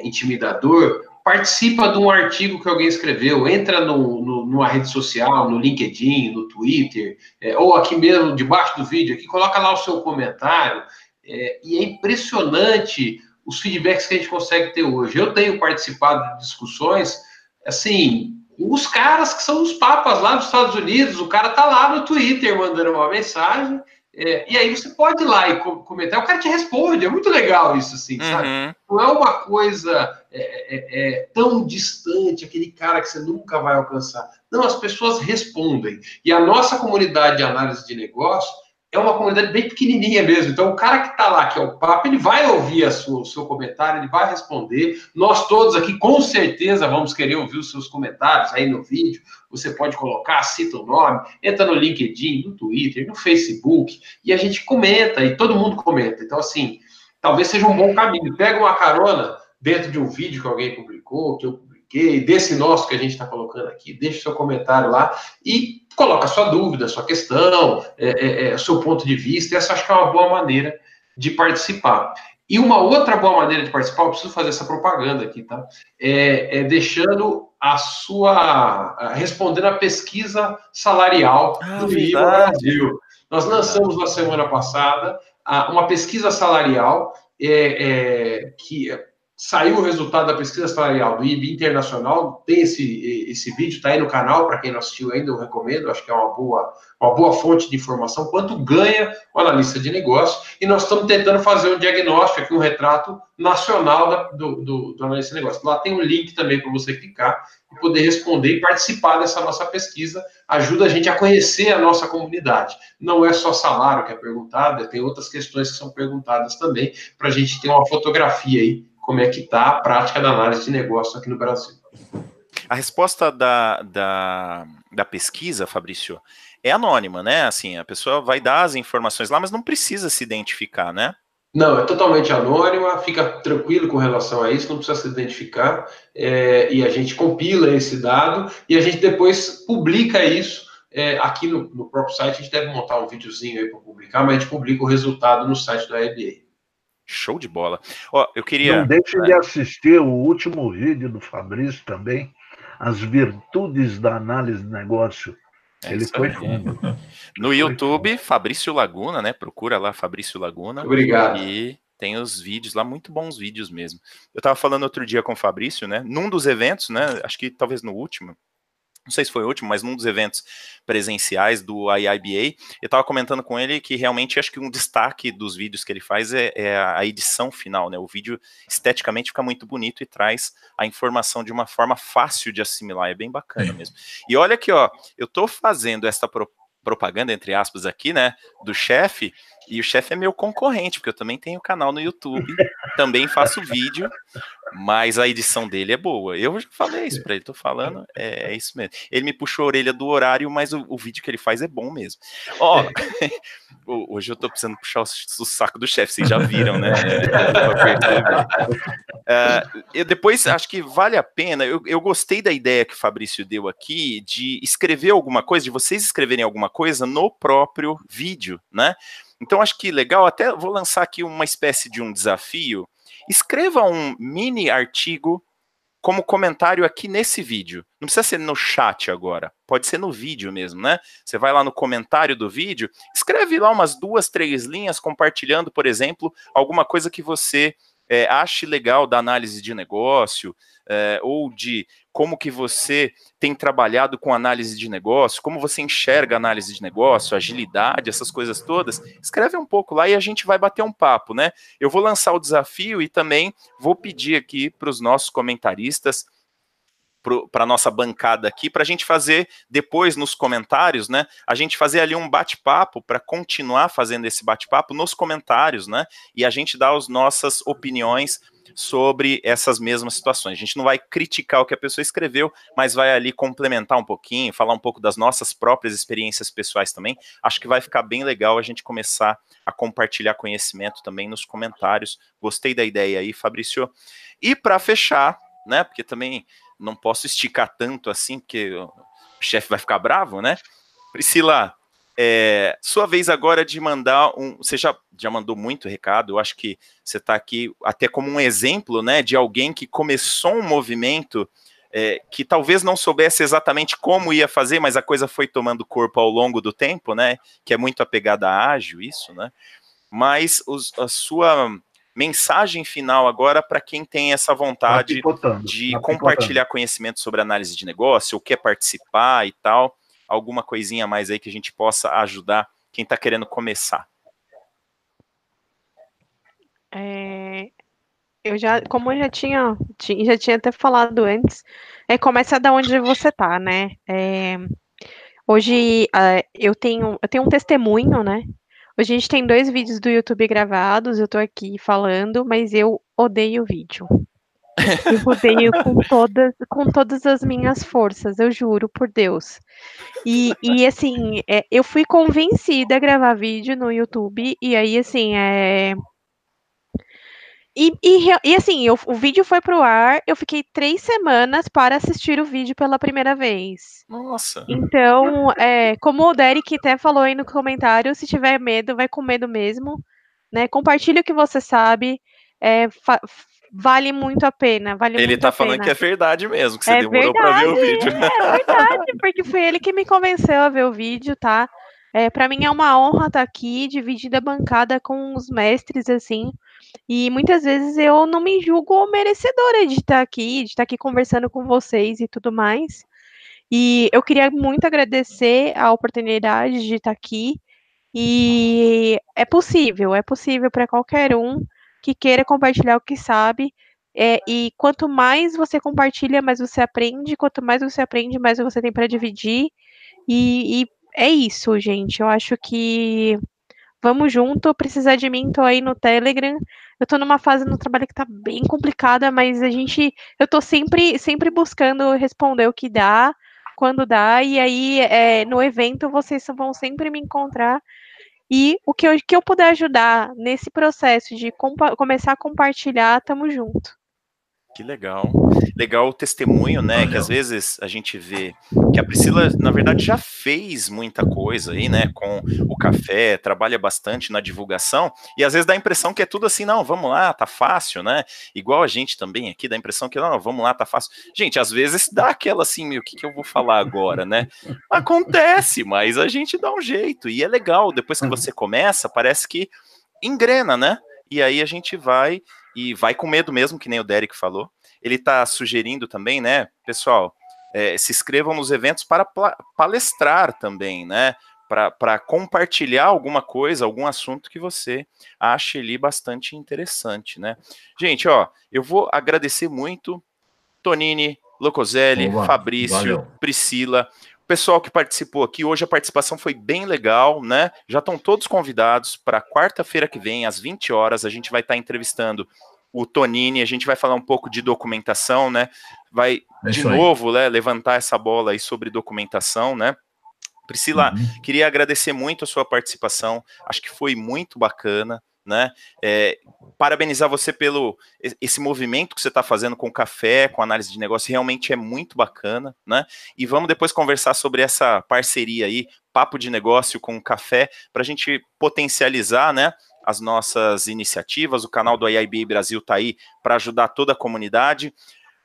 é, intimidador, participa de um artigo que alguém escreveu, entra no, no, numa rede social, no LinkedIn, no Twitter, é, ou aqui mesmo, debaixo do vídeo, aqui, coloca lá o seu comentário, é, e é impressionante os feedbacks que a gente consegue ter hoje. Eu tenho participado de discussões, assim, os caras que são os papas lá dos Estados Unidos, o cara tá lá no Twitter mandando uma mensagem, é, e aí você pode ir lá e comentar, o cara te responde, é muito legal isso, assim, uhum. sabe? Não é uma coisa é, é, é, tão distante, aquele cara que você nunca vai alcançar. Não, as pessoas respondem. E a nossa comunidade de análise de negócio é uma comunidade bem pequenininha mesmo. Então, o cara que está lá, que é o papo, ele vai ouvir sua, o seu comentário, ele vai responder. Nós todos aqui, com certeza, vamos querer ouvir os seus comentários aí no vídeo. Você pode colocar, cita o nome, entra no LinkedIn, no Twitter, no Facebook, e a gente comenta, e todo mundo comenta. Então, assim, talvez seja um bom caminho. Pega uma carona dentro de um vídeo que alguém publicou, que eu publiquei, desse nosso que a gente está colocando aqui, deixa o seu comentário lá e coloca a sua dúvida, sua questão, é, é, é, o seu ponto de vista. Essa acho que é uma boa maneira de participar. E uma outra boa maneira de participar, eu preciso fazer essa propaganda aqui, tá? É, é deixando a sua. respondendo a pesquisa salarial ah, do IBA Brasil. Nós lançamos na semana passada uma pesquisa salarial é, é, que saiu o resultado da pesquisa salarial do IB Internacional, tem esse, esse vídeo, está aí no canal, para quem não assistiu ainda, eu recomendo, acho que é uma boa, uma boa fonte de informação, quanto ganha o analista de negócio, e nós estamos tentando fazer um diagnóstico aqui, um retrato nacional da, do, do, do, analista de negócio. Lá tem um link também para você clicar e poder responder e participar dessa nossa pesquisa, ajuda a gente a conhecer a nossa comunidade. Não é só salário que é perguntado, tem outras questões que são perguntadas também, para a gente ter uma fotografia aí como é que está a prática da análise de negócio aqui no Brasil. A resposta da, da, da pesquisa, Fabrício, é anônima, né? Assim, a pessoa vai dar as informações lá, mas não precisa se identificar, né? Não, é totalmente anônima, fica tranquilo com relação a isso, não precisa se identificar, é, e a gente compila esse dado e a gente depois publica isso é, aqui no, no, próprio site. A gente deve montar um videozinho aí para publicar, mas a gente publica o resultado no site da EBA. Show de bola. Ó, eu queria. Não deixe de assistir o último vídeo do Fabrício também, as virtudes da análise de negócio. É Ele foi fundo. No YouTube, Fabrício Laguna, né? Procura lá Fabrício Laguna. Obrigado. E tem os vídeos lá, muito bons vídeos mesmo. Eu estava falando outro dia com o Fabrício, né? Num dos eventos, né? Acho que talvez no último, não sei se foi o último, mas num dos eventos presenciais do IIBA, eu estava comentando com ele que realmente acho que um destaque dos vídeos que ele faz é, é, a edição final, né? O vídeo esteticamente fica muito bonito e traz a informação de uma forma fácil de assimilar, é bem bacana é. mesmo. E olha aqui, ó, eu estou fazendo esta pro propaganda, entre aspas, aqui, né, do chefe, e o chefe é meu concorrente, porque eu também tenho canal no YouTube, também faço vídeo, mas a edição dele é boa. Eu já falei isso para ele, tô falando, é, é, isso mesmo. Ele me puxou a orelha do horário, mas o, o vídeo que ele faz é bom mesmo. Ó, é. hoje eu tô precisando puxar o, o saco do chefe, vocês já viram, né? uh, eu depois acho que vale a pena. Eu, eu gostei da ideia que o Fabrício deu aqui de escrever alguma coisa, de vocês escreverem alguma coisa no próprio vídeo, né? Então, acho que legal, até vou lançar aqui uma espécie de um desafio. Escreva um mini artigo como comentário aqui nesse vídeo. Não precisa ser no chat agora, pode ser no vídeo mesmo, né? Você vai lá no comentário do vídeo, escreve lá umas duas, três linhas compartilhando, por exemplo, alguma coisa que você é, ache legal da análise de negócio, é, ou de como que você tem trabalhado com análise de negócio, como você enxerga análise de negócio, agilidade, essas coisas todas, escreve um pouco lá e a gente vai bater um papo, né? Eu vou lançar o desafio e também vou pedir aqui para os nossos comentaristas para a nossa bancada aqui, para a gente fazer depois nos comentários, né? A gente fazer ali um bate-papo para continuar fazendo esse bate-papo nos comentários, né? E a gente dar as nossas opiniões sobre essas mesmas situações. A gente não vai criticar o que a pessoa escreveu, mas vai ali complementar um pouquinho, falar um pouco das nossas próprias experiências pessoais também. Acho que vai ficar bem legal a gente começar a compartilhar conhecimento também nos comentários. Gostei da ideia aí, Fabrício. E para fechar, né, porque também não posso esticar tanto assim, porque o chefe vai ficar bravo, né? Priscila, é, sua vez agora de mandar um. Você já, já mandou muito recado, eu acho que você está aqui até como um exemplo né, de alguém que começou um movimento é, que talvez não soubesse exatamente como ia fazer, mas a coisa foi tomando corpo ao longo do tempo, né? Que é muito apegada a ágil, isso, né? Mas os, a sua mensagem final agora para quem tem essa vontade de compartilhar conhecimento sobre análise de negócio, ou quer participar e tal alguma coisinha mais aí que a gente possa ajudar quem está querendo começar? É, eu já, como eu já tinha, já tinha até falado antes, é começa da onde você tá, né? É, hoje uh, eu tenho, eu tenho um testemunho, né? Hoje a gente tem dois vídeos do YouTube gravados, eu tô aqui falando, mas eu odeio vídeo. Eu odeio com todas, com todas as minhas forças, eu juro por Deus. E, e assim, é, eu fui convencida a gravar vídeo no YouTube, e aí, assim, é. E, e, e assim, eu, o vídeo foi pro ar, eu fiquei três semanas para assistir o vídeo pela primeira vez. Nossa. Então, é, como o Derek até falou aí no comentário, se tiver medo, vai com medo mesmo. Né? Compartilhe o que você sabe. É, vale muito a pena. Vale ele tá falando pena. que é verdade mesmo, que você é demorou verdade, pra ver o vídeo. É verdade, porque foi ele que me convenceu a ver o vídeo, tá? É, para mim é uma honra estar tá aqui, dividir a bancada com os mestres, assim. E muitas vezes eu não me julgo merecedora de estar aqui, de estar aqui conversando com vocês e tudo mais. E eu queria muito agradecer a oportunidade de estar aqui. E é possível, é possível para qualquer um que queira compartilhar o que sabe. É, e quanto mais você compartilha, mais você aprende. Quanto mais você aprende, mais você tem para dividir. E, e, é isso, gente. Eu acho que vamos junto. Precisar de mim, tô aí no Telegram. Eu tô numa fase no trabalho que tá bem complicada, mas a gente, eu tô sempre, sempre buscando responder o que dá, quando dá. E aí, é, no evento, vocês vão sempre me encontrar e o que eu, que eu puder ajudar nesse processo de começar a compartilhar, tamo junto. Que legal. Legal o testemunho, né? Que às vezes a gente vê que a Priscila, na verdade, já fez muita coisa aí, né? Com o café, trabalha bastante na divulgação, e às vezes dá a impressão que é tudo assim, não, vamos lá, tá fácil, né? Igual a gente também aqui, dá a impressão que, não, vamos lá, tá fácil. Gente, às vezes dá aquela assim, o que, que eu vou falar agora, né? Acontece, mas a gente dá um jeito, e é legal, depois que você começa, parece que engrena, né? E aí a gente vai e vai com medo mesmo, que nem o Derek falou. Ele está sugerindo também, né, pessoal, é, se inscrevam nos eventos para palestrar também, né? Para compartilhar alguma coisa, algum assunto que você ache ali bastante interessante, né? Gente, ó, eu vou agradecer muito Tonini, Locoselli, Fabrício, valeu. Priscila, pessoal que participou aqui, hoje a participação foi bem legal, né? Já estão todos convidados para quarta-feira que vem, às 20 horas, a gente vai estar tá entrevistando o Tonini, a gente vai falar um pouco de documentação, né? Vai é de novo, né, levantar essa bola aí sobre documentação, né? Priscila, uhum. queria agradecer muito a sua participação, acho que foi muito bacana, né? É, parabenizar você pelo esse movimento que você está fazendo com café, com análise de negócio, realmente é muito bacana, né? E vamos depois conversar sobre essa parceria aí, papo de negócio com café, para a gente potencializar, né? As nossas iniciativas, o canal do AIB Brasil está aí para ajudar toda a comunidade.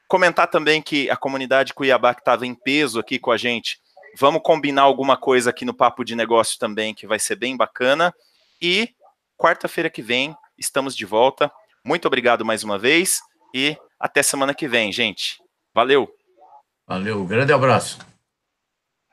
Comentar também que a comunidade Cuiabá que estava em peso aqui com a gente, vamos combinar alguma coisa aqui no Papo de Negócio também, que vai ser bem bacana. E quarta-feira que vem estamos de volta. Muito obrigado mais uma vez e até semana que vem, gente. Valeu. Valeu, grande abraço.